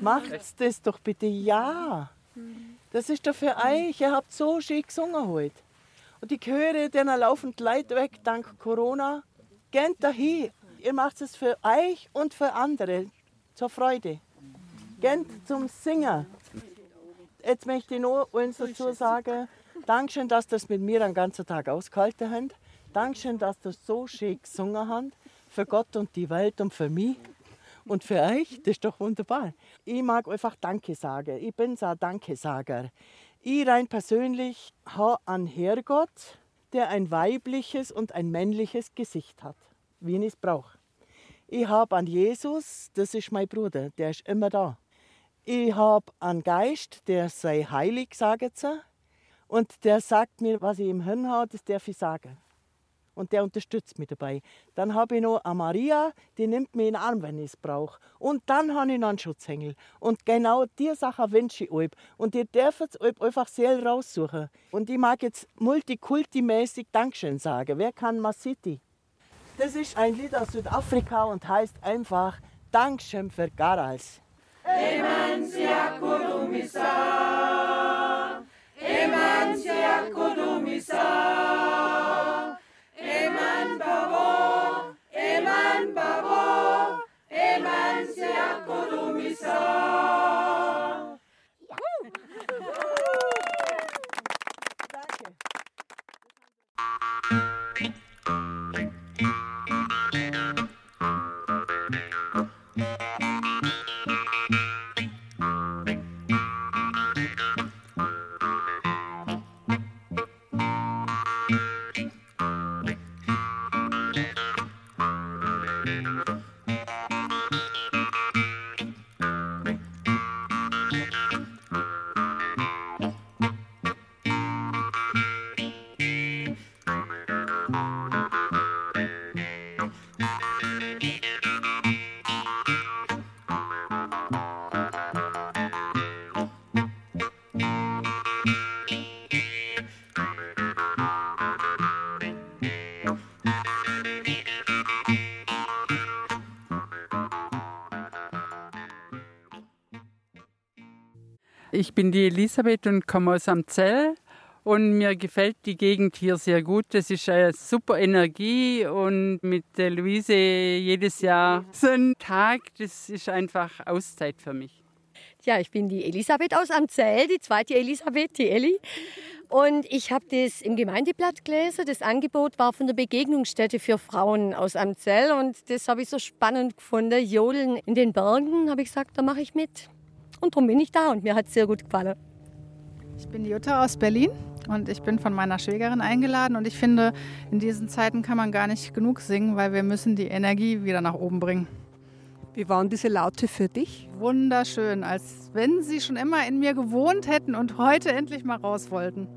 Macht das doch bitte, ja. Das ist doch für euch. Ihr habt so schön gesungen heute. Und ich höre, dann laufen die Leute weg dank Corona. Geht dahin. Ihr macht es für euch und für andere zur Freude. Geht zum Singen. Jetzt möchte ich nur uns dazu sagen, Dankeschön, dass es mit mir den ganzen Tag ausgehalten habt. Dankeschön, dass ihr so schön gesungen habt. Für Gott und die Welt und für mich. Und für euch, das ist doch wunderbar. Ich mag einfach Danke sagen. Ich bin so ein Dankesager. Ich rein persönlich habe einen Herrgott, der ein weibliches und ein männliches Gesicht hat, wie ich es brauche. Ich habe an Jesus, das ist mein Bruder, der ist immer da. Ich habe einen Geist, der sei heilig, sagen sie. Und der sagt mir, was ich im Hirn habe, das darf ich sagen. Und der unterstützt mich dabei. Dann habe ich noch eine Maria, die nimmt mich in den Arm, wenn ich es brauche. Und dann habe ich noch einen Schutzengel. Und genau diese Sache wünsche ich euch. Und ihr dürft es euch einfach selber raussuchen. Und ich mag jetzt multikultimäßig Dankeschön sagen. Wer kann Masiti? Das ist ein Lied aus Südafrika und heißt einfach Dankeschön für Garals. Emancia yakudumisa emanzi yakudumisa eman babo eman babo. Emancia yakudumisa
Ich bin die Elisabeth und komme aus Amzell. Und mir gefällt die Gegend hier sehr gut. Das ist eine super Energie und mit der Luise jedes Jahr so ein Tag, das ist einfach Auszeit für mich.
Ja, ich bin die Elisabeth aus Amzell, die zweite Elisabeth, die Elli. Und ich habe das im Gemeindeblatt gelesen. Das Angebot war von der Begegnungsstätte für Frauen aus Amzell. Und das habe ich so spannend gefunden. Jodeln in den Bergen, habe ich gesagt, da mache ich mit. Und darum bin ich da und mir hat es sehr gut gefallen.
Ich bin die Jutta aus Berlin und ich bin von meiner Schwägerin eingeladen und ich finde, in diesen Zeiten kann man gar nicht genug singen, weil wir müssen die Energie wieder nach oben bringen.
Wie waren diese Laute für dich?
Wunderschön, als wenn sie schon immer in mir gewohnt hätten und heute endlich mal raus wollten.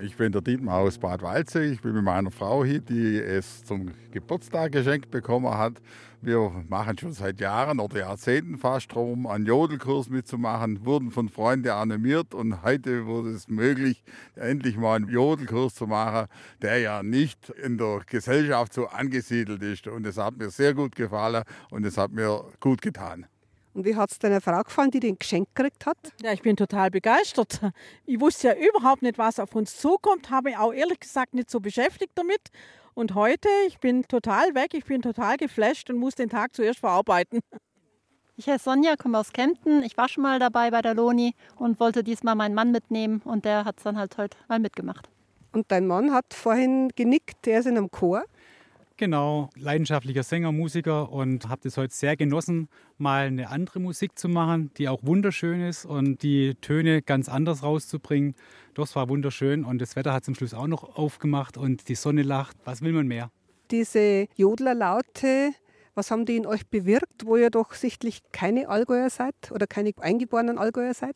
Ich bin der Dietmar aus Bad Waldsee. Ich bin mit meiner Frau hier, die es zum Geburtstag geschenkt bekommen hat. Wir machen schon seit Jahren oder Jahrzehnten fast darum, einen Jodelkurs mitzumachen, wurden von Freunden animiert und heute wurde es möglich, endlich mal einen Jodelkurs zu machen, der ja nicht in der Gesellschaft so angesiedelt ist. Und es hat mir sehr gut gefallen und es hat mir gut getan.
Und wie hat es deiner Frau gefallen, die den Geschenk gekriegt hat?
Ja, ich bin total begeistert. Ich wusste ja überhaupt nicht, was auf uns zukommt, habe mich auch ehrlich gesagt nicht so beschäftigt damit. Und heute, ich bin total weg, ich bin total geflasht und muss den Tag zuerst verarbeiten.
Ich heiße Sonja, komme aus Kempten. Ich war schon mal dabei bei der Loni und wollte diesmal meinen Mann mitnehmen und der hat es dann halt heute mal mitgemacht.
Und dein Mann hat vorhin genickt, der ist in einem Chor.
Genau, leidenschaftlicher Sänger, Musiker und habe das heute sehr genossen, mal eine andere Musik zu machen, die auch wunderschön ist und die Töne ganz anders rauszubringen. Das war wunderschön und das Wetter hat zum Schluss auch noch aufgemacht und die Sonne lacht. Was will man mehr?
Diese Jodlerlaute, was haben die in euch bewirkt, wo ihr doch sichtlich keine Allgäuer seid oder keine eingeborenen Allgäuer seid?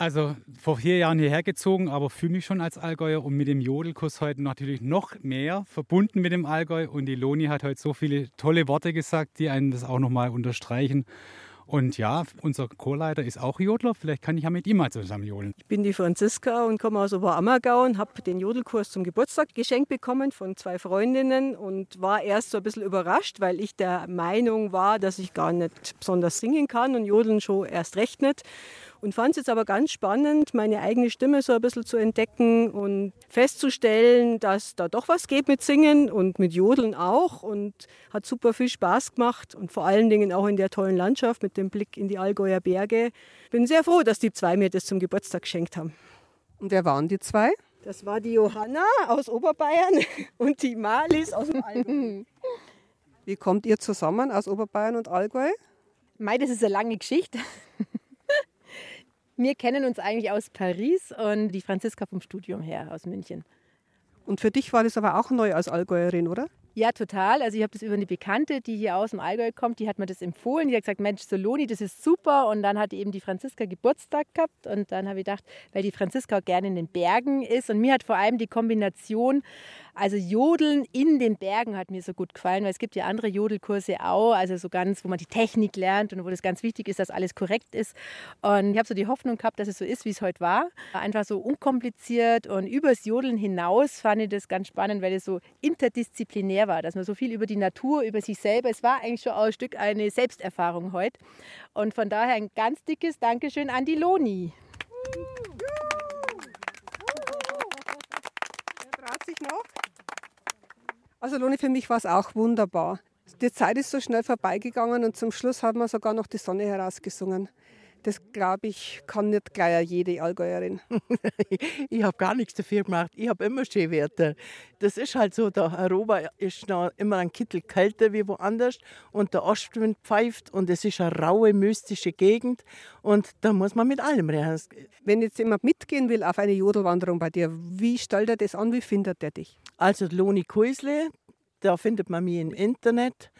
Also vor vier Jahren hierher gezogen, aber fühle mich schon als Allgäuer und mit dem Jodelkurs heute natürlich noch mehr verbunden mit dem Allgäu. Und die Loni hat heute so viele tolle Worte gesagt, die einen das auch nochmal unterstreichen. Und ja, unser Chorleiter ist auch Jodler. Vielleicht kann ich ja mit ihm mal zusammen jodeln.
Ich bin die Franziska und komme aus Oberammergau und habe den Jodelkurs zum Geburtstag geschenkt bekommen von zwei Freundinnen und war erst so ein bisschen überrascht, weil ich der Meinung war, dass ich gar nicht besonders singen kann und jodeln schon erst recht nicht. Und fand es jetzt aber ganz spannend, meine eigene Stimme so ein bisschen zu entdecken und festzustellen, dass da doch was geht mit Singen und mit Jodeln auch. Und hat super viel Spaß gemacht und vor allen Dingen auch in der tollen Landschaft mit dem Blick in die Allgäuer Berge. Bin sehr froh, dass die zwei mir das zum Geburtstag geschenkt haben.
Und wer waren die zwei?
Das war die Johanna aus Oberbayern und die Marlies aus dem Allgäu.
Wie kommt ihr zusammen aus Oberbayern und Allgäu?
Mei, das ist eine lange Geschichte. Wir kennen uns eigentlich aus Paris und die Franziska vom Studium her aus München.
Und für dich war das aber auch neu als Allgäuerin, oder?
Ja, total. Also ich habe das über eine Bekannte, die hier aus dem Allgäu kommt, die hat mir das empfohlen. Die hat gesagt, Mensch, Soloni, das ist super. Und dann hat eben die Franziska Geburtstag gehabt. Und dann habe ich gedacht, weil die Franziska auch gerne in den Bergen ist. Und mir hat vor allem die Kombination, also Jodeln in den Bergen hat mir so gut gefallen, weil es gibt ja andere Jodelkurse auch, also so ganz, wo man die Technik lernt und wo das ganz wichtig ist, dass alles korrekt ist. Und ich habe so die Hoffnung gehabt, dass es so ist, wie es heute war. Einfach so unkompliziert und übers Jodeln hinaus fand ich das ganz spannend, weil es so interdisziplinär war, dass man so viel über die Natur, über sich selber, es war eigentlich schon auch ein Stück eine Selbsterfahrung heute. Und von daher ein ganz dickes Dankeschön an die Loni.
Also Loni, für mich war es auch wunderbar. Die Zeit ist so schnell vorbeigegangen und zum Schluss hat man sogar noch die Sonne herausgesungen. Das glaube ich, kann nicht gleich jede Allgäuerin.
ich habe gar nichts dafür gemacht. Ich habe immer schöne Werte. Das ist halt so, der Europa ist noch immer ein Kittel kälter wie woanders und der Ostwind pfeift und es ist eine raue, mystische Gegend und da muss man mit allem rechnen.
Wenn jetzt jemand mitgehen will auf eine Jodelwanderung bei dir, wie stellt er das an? Wie findet er dich?
Also Loni Kuisle, da findet man mich im Internet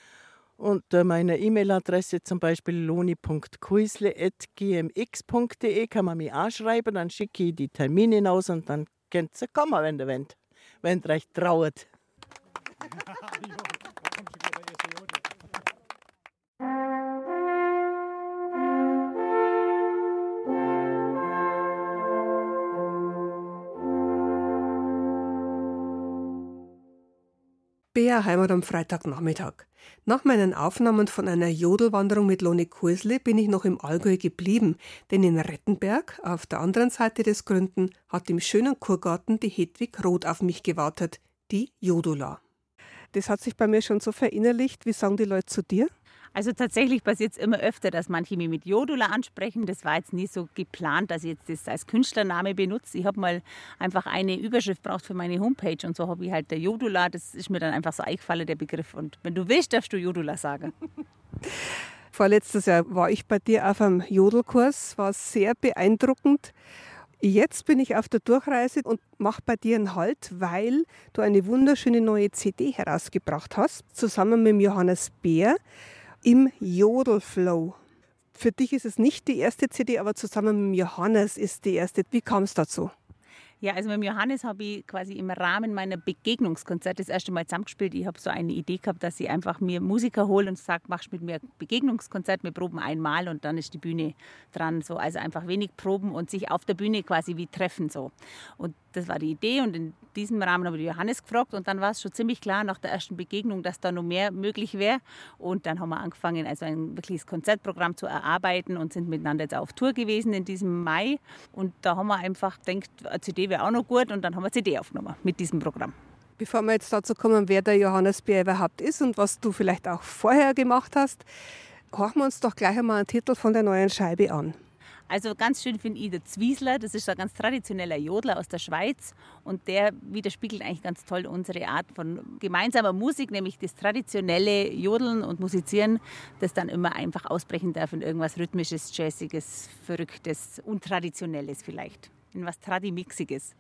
unter meiner E-Mail-Adresse zum Beispiel loni.kuisle.gmx.de kann man mich anschreiben, dann schicke ich die Termine hinaus und dann könnt ihr kommen, wenn ihr wollt, wenn euch trauert.
BR Heimat am Freitagnachmittag. Nach meinen Aufnahmen von einer Jodelwanderung mit Loni Kursle bin ich noch im Allgäu geblieben, denn in Rettenberg, auf der anderen Seite des Gründen, hat im schönen Kurgarten die Hedwig Roth auf mich gewartet, die Jodula. Das hat sich bei mir schon so verinnerlicht. Wie sagen die Leute zu dir?
Also tatsächlich passiert es immer öfter, dass manche mich mit Jodula ansprechen. Das war jetzt nie so geplant, dass ich jetzt das als Künstlername benutze. Ich habe mal einfach eine Überschrift braucht für meine Homepage und so habe ich halt der Jodula. Das ist mir dann einfach so eingefallen, der Begriff. Und wenn du willst, darfst du Jodula sagen.
Vorletztes Jahr war ich bei dir auf einem Jodelkurs, war sehr beeindruckend. Jetzt bin ich auf der Durchreise und mache bei dir einen Halt, weil du eine wunderschöne neue CD herausgebracht hast, zusammen mit Johannes Beer im Jodelflow. Für dich ist es nicht die erste CD, aber zusammen mit Johannes ist die erste. Wie kam es dazu?
Ja, also mit Johannes habe ich quasi im Rahmen meiner Begegnungskonzerte das erste Mal zusammengespielt. Ich habe so eine Idee gehabt, dass ich einfach mir Musiker hole und sage, machst mit mir ein Begegnungskonzert, wir proben einmal und dann ist die Bühne dran. So. Also einfach wenig proben und sich auf der Bühne quasi wie treffen. So. Und das war die Idee und in diesem Rahmen habe ich Johannes gefragt und dann war es schon ziemlich klar nach der ersten Begegnung, dass da noch mehr möglich wäre. Und dann haben wir angefangen, also ein wirkliches Konzertprogramm zu erarbeiten und sind miteinander jetzt auf Tour gewesen in diesem Mai. Und da haben wir einfach eine CD wäre auch noch gut und dann haben wir CD aufgenommen mit diesem Programm.
Bevor wir jetzt dazu kommen, wer der Johannes Bär überhaupt ist und was du vielleicht auch vorher gemacht hast, horchen wir uns doch gleich einmal einen Titel von der neuen Scheibe an.
Also ganz schön finde ich der Zwiesler, das ist ein ganz traditioneller Jodler aus der Schweiz und der widerspiegelt eigentlich ganz toll unsere Art von gemeinsamer Musik, nämlich das traditionelle Jodeln und Musizieren, das dann immer einfach ausbrechen darf in irgendwas Rhythmisches, Jazziges, Verrücktes, Untraditionelles vielleicht, in was Tradimixiges.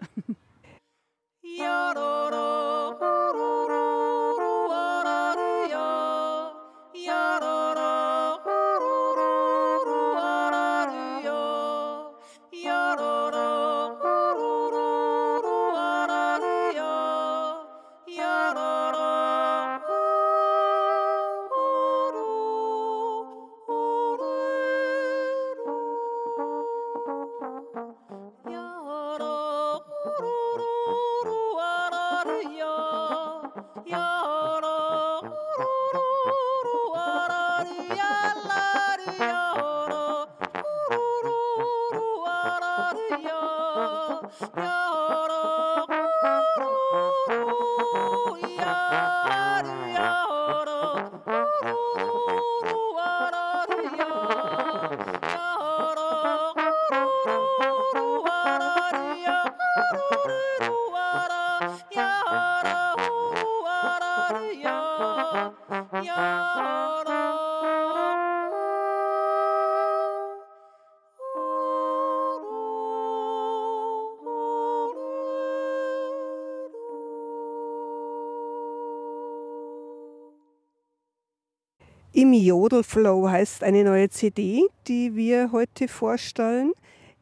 Im Jodelflow heißt eine neue CD, die wir heute vorstellen.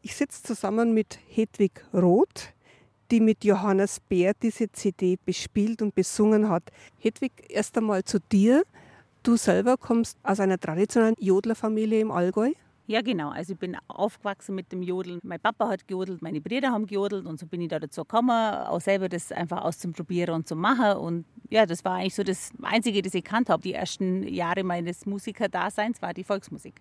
Ich sitze zusammen mit Hedwig Roth, die mit Johannes Bär diese CD bespielt und besungen hat. Hedwig, erst einmal zu dir. Du selber kommst aus einer traditionellen Jodlerfamilie im Allgäu.
Ja, genau. Also ich bin aufgewachsen mit dem Jodeln. Mein Papa hat gejodelt, meine Brüder haben gejodelt und so bin ich da dazu gekommen, auch selber das einfach auszuprobieren und zu machen. Und ja, das war eigentlich so das Einzige, das ich kannt habe. Die ersten Jahre meines Musikerdaseins war die Volksmusik.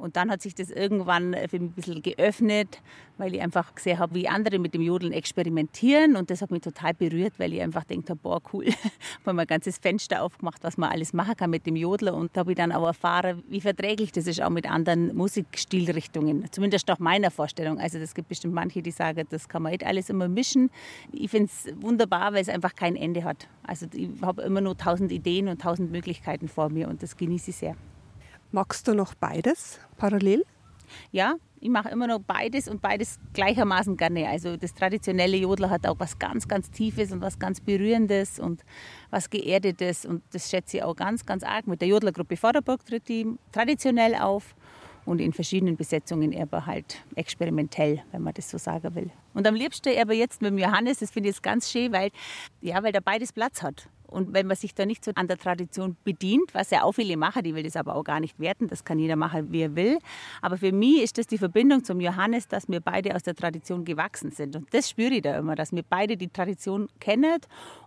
Und dann hat sich das irgendwann für mich ein bisschen geöffnet, weil ich einfach gesehen habe, wie andere mit dem Jodeln experimentieren. Und das hat mich total berührt, weil ich einfach gedacht habe, boah, cool. habe mir ein ganzes Fenster aufgemacht, was man alles machen kann mit dem Jodler. Und da habe ich dann auch erfahren, wie verträglich das ist, auch mit anderen Musikstilrichtungen. Zumindest nach meiner Vorstellung. Also es gibt bestimmt manche, die sagen, das kann man nicht alles immer mischen. Ich finde es wunderbar, weil es einfach kein Ende hat. Also ich habe immer nur tausend Ideen und tausend Möglichkeiten vor mir und das genieße ich sehr.
Magst du noch beides parallel?
Ja, ich mache immer noch beides und beides gleichermaßen gerne. Also das traditionelle Jodler hat auch was ganz, ganz Tiefes und was ganz Berührendes und was Geerdetes und das schätze ich auch ganz, ganz arg. Mit der Jodlergruppe Vorderburg tritt die traditionell auf und in verschiedenen Besetzungen aber halt experimentell, wenn man das so sagen will. Und am liebsten aber jetzt mit dem Johannes, das finde ich jetzt ganz schön, weil, ja, weil der beides Platz hat. Und wenn man sich da nicht so an der Tradition bedient, was ja auch viele machen, die will das aber auch gar nicht werten, das kann jeder machen, wie er will. Aber für mich ist das die Verbindung zum Johannes, dass wir beide aus der Tradition gewachsen sind. Und das spüre ich da immer, dass wir beide die Tradition kennen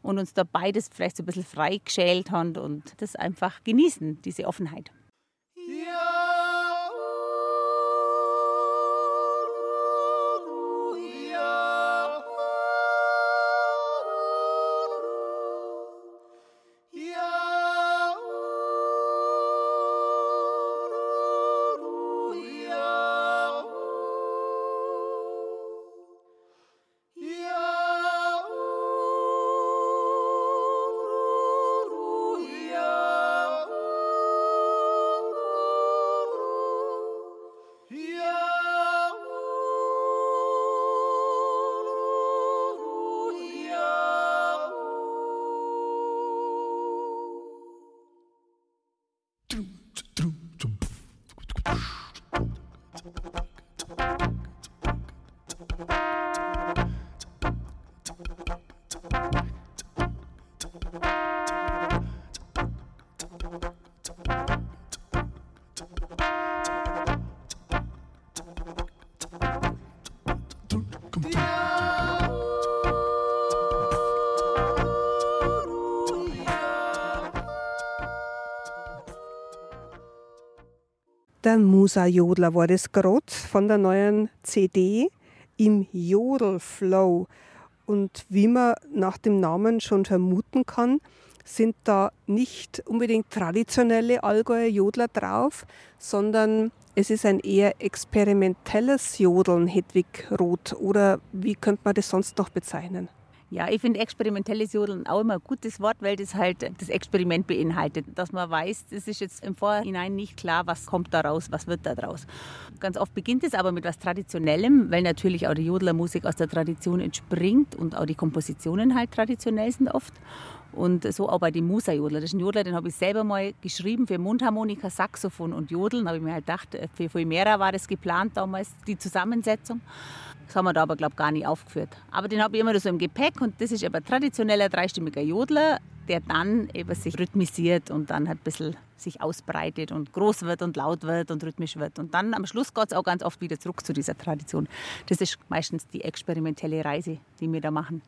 und uns da beides vielleicht so ein bisschen freigeschält haben und das einfach genießen, diese Offenheit.
Der Musa-Jodler war das gerade von der neuen CD im Jodelflow. Und wie man nach dem Namen schon vermuten kann, sind da nicht unbedingt traditionelle Allgäuer Jodler drauf, sondern es ist ein eher experimentelles Jodeln, Hedwig Roth. Oder wie könnte man das sonst noch bezeichnen?
Ja, ich finde experimentelles Jodeln auch immer ein gutes Wort, weil das halt das Experiment beinhaltet. Dass man weiß, es ist jetzt im Vorhinein nicht klar, was kommt da raus, was wird da draus. Ganz oft beginnt es aber mit was Traditionellem, weil natürlich auch die Jodlermusik aus der Tradition entspringt und auch die Kompositionen halt traditionell sind oft. Und so auch bei dem Musa-Jodler. Das ist ein Jodler, den habe ich selber mal geschrieben für Mundharmonika, Saxophon und Jodeln. Da habe ich mir halt gedacht, für mehr war das geplant damals, die Zusammensetzung. Das haben wir da aber, glaube ich, gar nicht aufgeführt. Aber den habe ich immer so im Gepäck und das ist eben ein traditioneller dreistimmiger Jodler, der dann eben sich rhythmisiert und dann halt ein bisschen sich ausbreitet und groß wird und laut wird und rhythmisch wird. Und dann am Schluss geht es auch ganz oft wieder zurück zu dieser Tradition. Das ist meistens die experimentelle Reise, die wir da machen.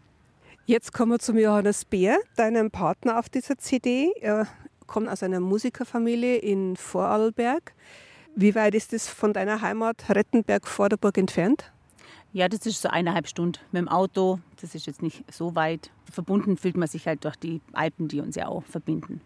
Jetzt kommen wir zum Johannes Bär, deinem Partner auf dieser CD. Er kommt aus einer Musikerfamilie in Vorarlberg. Wie weit ist es von deiner Heimat Rettenberg-Vorderburg entfernt?
Ja, das ist so eineinhalb Stunden mit dem Auto. Das ist jetzt nicht so weit. Verbunden fühlt man sich halt durch die Alpen, die uns ja auch verbinden.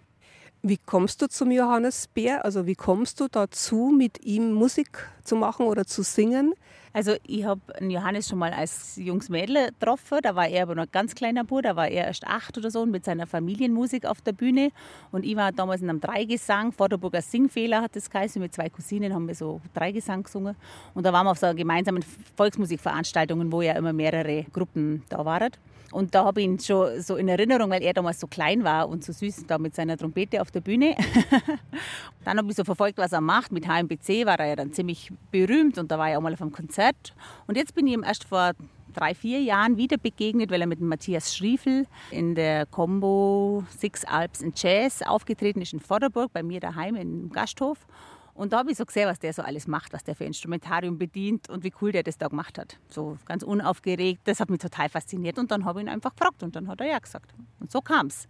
Wie kommst du zum Johannes Bär? Also wie kommst du dazu, mit ihm Musik zu machen oder zu singen?
Also ich habe Johannes schon mal als junges Mädel getroffen, da war er aber noch ein ganz kleiner Bub, da war er erst acht oder so und mit seiner Familienmusik auf der Bühne und ich war damals in einem Dreigesang, Vorderburger Singfehler hat das geheißen, mit zwei Cousinen haben wir so Dreigesang gesungen und da waren wir auf so gemeinsamen Volksmusikveranstaltungen, wo ja immer mehrere Gruppen da waren. Und da habe ich ihn schon so in Erinnerung, weil er damals so klein war und so süß da mit seiner Trompete auf der Bühne. dann habe ich so verfolgt, was er macht. Mit HMBC war er ja dann ziemlich berühmt und da war er auch mal auf einem Konzert. Und jetzt bin ich ihm erst vor drei, vier Jahren wieder begegnet, weil er mit Matthias Schriefel in der Combo Six Alps in Jazz aufgetreten ist in Vorderburg, bei mir daheim im Gasthof. Und da habe ich so gesehen, was der so alles macht, was der für Instrumentarium bedient und wie cool der das da gemacht hat. So ganz unaufgeregt. Das hat mich total fasziniert. Und dann habe ich ihn einfach gefragt und dann hat er ja gesagt. Und so kam es.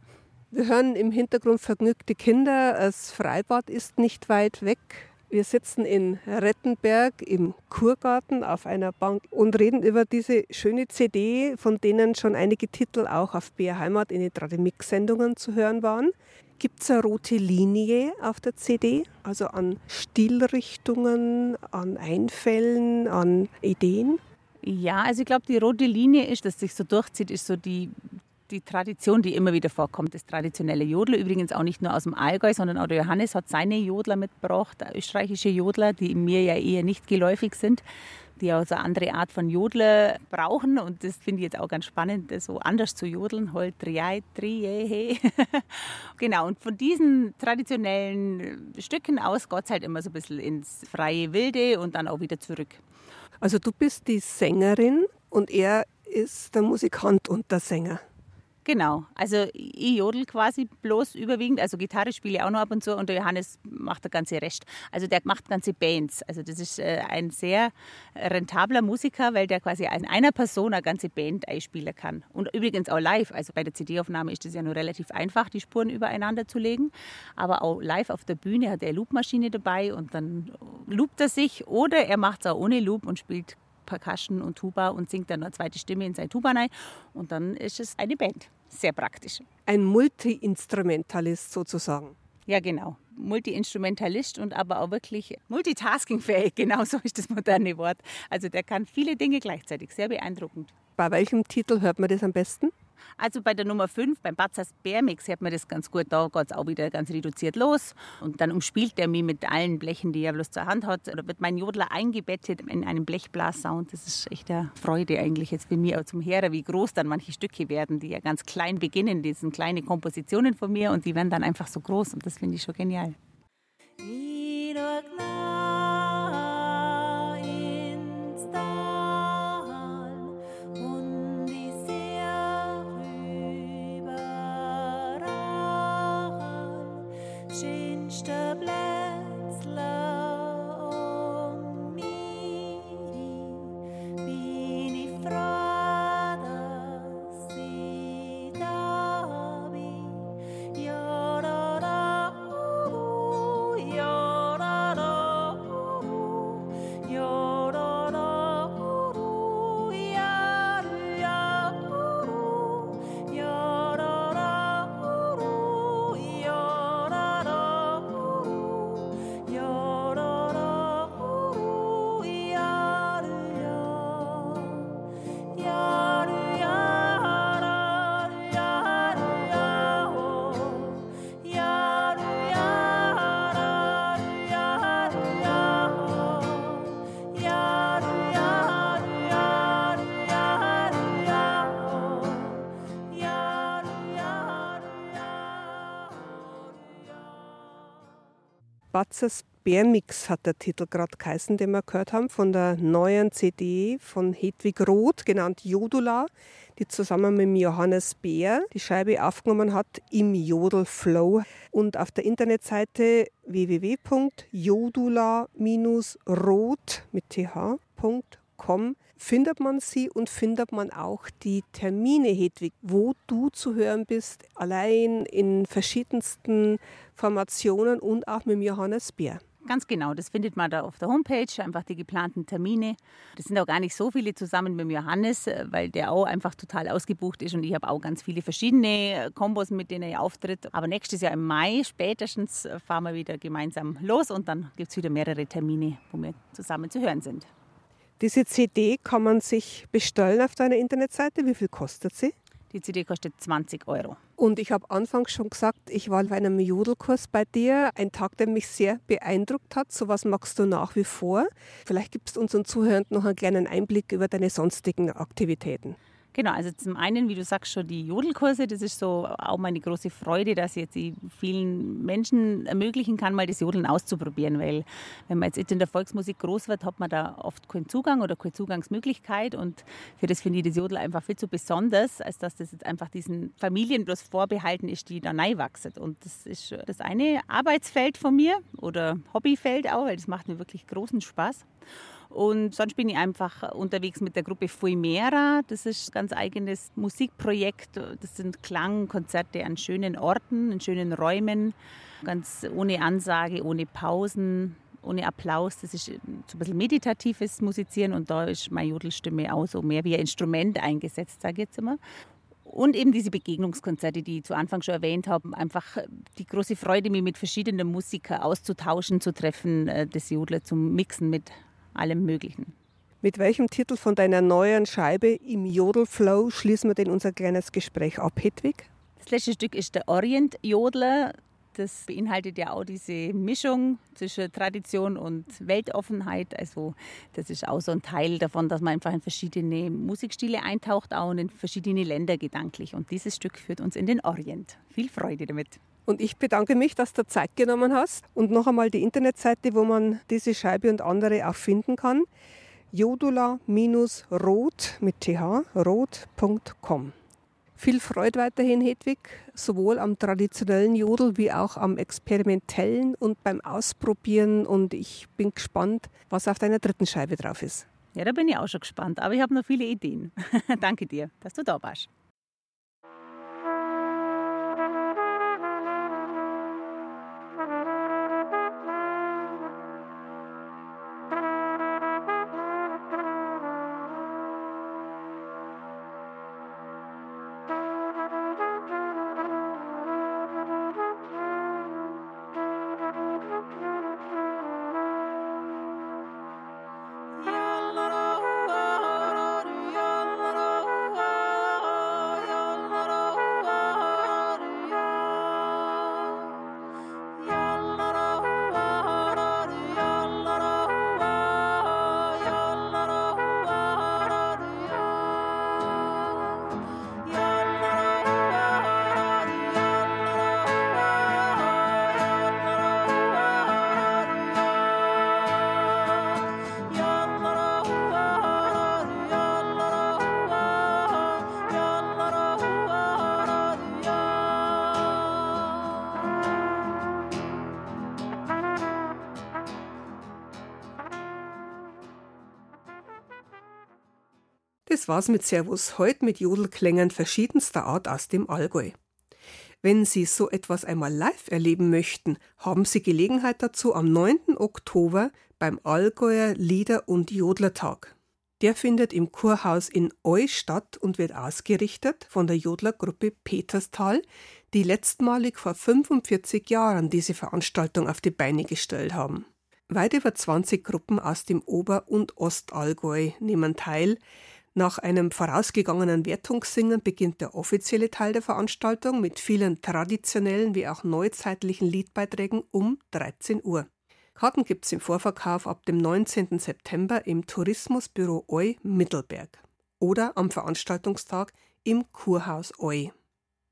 Wir hören im Hintergrund vergnügte Kinder. Das Freibad ist nicht weit weg. Wir sitzen in Rettenberg im Kurgarten auf einer Bank und reden über diese schöne CD, von denen schon einige Titel auch auf BR Heimat in den Tradimix-Sendungen zu hören waren. Gibt es eine rote Linie auf der CD, also an Stilrichtungen, an Einfällen, an Ideen?
Ja, also ich glaube, die rote Linie ist, dass sich so durchzieht, ist so die, die Tradition, die immer wieder vorkommt, das traditionelle Jodler. Übrigens auch nicht nur aus dem Allgäu, sondern auch der Johannes hat seine Jodler mitgebracht, österreichische Jodler, die mir ja eher nicht geläufig sind die also eine andere Art von Jodler brauchen. Und das finde ich jetzt auch ganz spannend, so anders zu jodeln. Halt, triai, trié, Genau, und von diesen traditionellen Stücken aus geht es halt immer so ein bisschen ins freie Wilde und dann auch wieder zurück.
Also du bist die Sängerin und er ist der Musikant und der Sänger.
Genau, also ich jodel quasi bloß überwiegend, also Gitarre spiele ich auch noch ab und zu und der Johannes macht der ganze Rest. Also der macht ganze Bands. Also das ist äh, ein sehr rentabler Musiker, weil der quasi in einer Person eine ganze Band einspielen kann. Und übrigens auch live, also bei der CD-Aufnahme ist es ja nur relativ einfach, die Spuren übereinander zu legen, aber auch live auf der Bühne hat er Loopmaschine dabei und dann loopt er sich oder er macht es auch ohne Loop und spielt Percussion und Tuba und singt dann eine zweite Stimme in sein Tuba rein und dann ist es eine Band sehr praktisch.
Ein Multi-Instrumentalist sozusagen.
Ja, genau. Multi-Instrumentalist und aber auch wirklich multitaskingfähig, genau so ist das moderne Wort. Also der kann viele Dinge gleichzeitig, sehr beeindruckend.
Bei welchem Titel hört man das am besten?
Also bei der Nummer 5, beim Batzers Bärmix, hört man das ganz gut. Da geht es auch wieder ganz reduziert los. Und dann umspielt er mich mit allen Blechen, die er bloß zur Hand hat. Oder wird mein Jodler eingebettet in einen Blechblassound. Das ist echt eine Freude eigentlich jetzt für mich auch zum Hören, wie groß dann manche Stücke werden, die ja ganz klein beginnen. Das sind kleine Kompositionen von mir und die werden dann einfach so groß. Und das finde ich schon genial.
up Bärmix hat der Titel gerade geheißen, den wir gehört haben, von der neuen CD von Hedwig Roth, genannt Jodula, die zusammen mit Johannes Bär die Scheibe aufgenommen hat im Jodel Flow. Und auf der Internetseite www.jodula-rot mit th.com findet man sie und findet man auch die Termine, Hedwig, wo du zu hören bist, allein in verschiedensten Formationen und auch mit Johannes Bär.
Ganz genau, das findet man da auf der Homepage, einfach die geplanten Termine. Das sind auch gar nicht so viele zusammen mit dem Johannes, äh, weil der auch einfach total ausgebucht ist und ich habe auch ganz viele verschiedene Kombos, mit denen er auftritt. Aber nächstes Jahr im Mai spätestens äh, fahren wir wieder gemeinsam los und dann gibt es wieder mehrere Termine, wo wir zusammen zu hören sind.
Diese CD kann man sich bestellen auf deiner Internetseite. Wie viel kostet sie?
Die CD kostet 20 Euro.
Und ich habe anfangs schon gesagt, ich war bei einem Jodelkurs bei dir. Ein Tag, der mich sehr beeindruckt hat. So was magst du nach wie vor. Vielleicht gibst du unseren Zuhörern noch einen kleinen Einblick über deine sonstigen Aktivitäten.
Genau, also zum einen, wie du sagst, schon die Jodelkurse, das ist so auch meine große Freude, dass ich jetzt die vielen Menschen ermöglichen kann, mal das Jodeln auszuprobieren, weil wenn man jetzt in der Volksmusik groß wird, hat man da oft keinen Zugang oder keine Zugangsmöglichkeit und für das finde ich das Jodel einfach viel zu besonders, als dass das jetzt einfach diesen Familien bloß vorbehalten ist, die da wachsen. Und das ist das eine Arbeitsfeld von mir oder Hobbyfeld auch, weil das macht mir wirklich großen Spaß. Und sonst bin ich einfach unterwegs mit der Gruppe Fuimera. Das ist ein ganz eigenes Musikprojekt. Das sind Klangkonzerte an schönen Orten, in schönen Räumen, ganz ohne Ansage, ohne Pausen ohne Applaus. Das ist so ein bisschen meditatives Musizieren und da ist meine Jodelstimme auch so mehr wie ein Instrument eingesetzt, sage ich jetzt immer. Und eben diese Begegnungskonzerte, die ich zu Anfang schon erwähnt habe, einfach die große Freude, mich mit verschiedenen Musikern auszutauschen, zu treffen, äh, das Jodler zum Mixen mit allem Möglichen.
Mit welchem Titel von deiner neuen Scheibe im Jodelflow schließen wir denn unser kleines Gespräch ab, Hedwig?
Das letzte Stück ist der Orient-Jodler. Das beinhaltet ja auch diese Mischung zwischen Tradition und Weltoffenheit. Also das ist auch so ein Teil davon, dass man einfach in verschiedene Musikstile eintaucht, auch in verschiedene Länder gedanklich. Und dieses Stück führt uns in den Orient. Viel Freude damit.
Und ich bedanke mich, dass du Zeit genommen hast. Und noch einmal die Internetseite, wo man diese Scheibe und andere auch finden kann. jodula-rot mit th, rot.com. Viel Freude weiterhin, Hedwig, sowohl am traditionellen Jodel wie auch am experimentellen und beim Ausprobieren. Und ich bin gespannt, was auf deiner dritten Scheibe drauf ist.
Ja, da bin ich auch schon gespannt. Aber ich habe noch viele Ideen. Danke dir, dass du da warst.
War's mit Servus heute mit Jodelklängen verschiedenster Art aus dem Allgäu. Wenn Sie so etwas einmal live erleben möchten, haben Sie Gelegenheit dazu am 9. Oktober beim Allgäuer Lieder- und Jodlertag. Der findet im Kurhaus in Eu statt und wird ausgerichtet von der Jodlergruppe Peterstal, die letztmalig vor 45 Jahren diese Veranstaltung auf die Beine gestellt haben. Weit über 20 Gruppen aus dem Ober- und Ostallgäu nehmen teil, nach einem vorausgegangenen Wertungssingen beginnt der offizielle Teil der Veranstaltung mit vielen traditionellen wie auch neuzeitlichen Liedbeiträgen um 13 Uhr. Karten gibt es im Vorverkauf ab dem 19. September im Tourismusbüro Eu Mittelberg oder am Veranstaltungstag im Kurhaus Eu.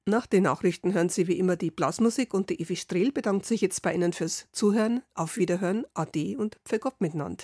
Nach den Nachrichten hören Sie wie immer die Blasmusik und die Evi Strehl bedankt sich jetzt bei Ihnen fürs Zuhören. Auf Wiederhören, Ade und für Gott miteinander.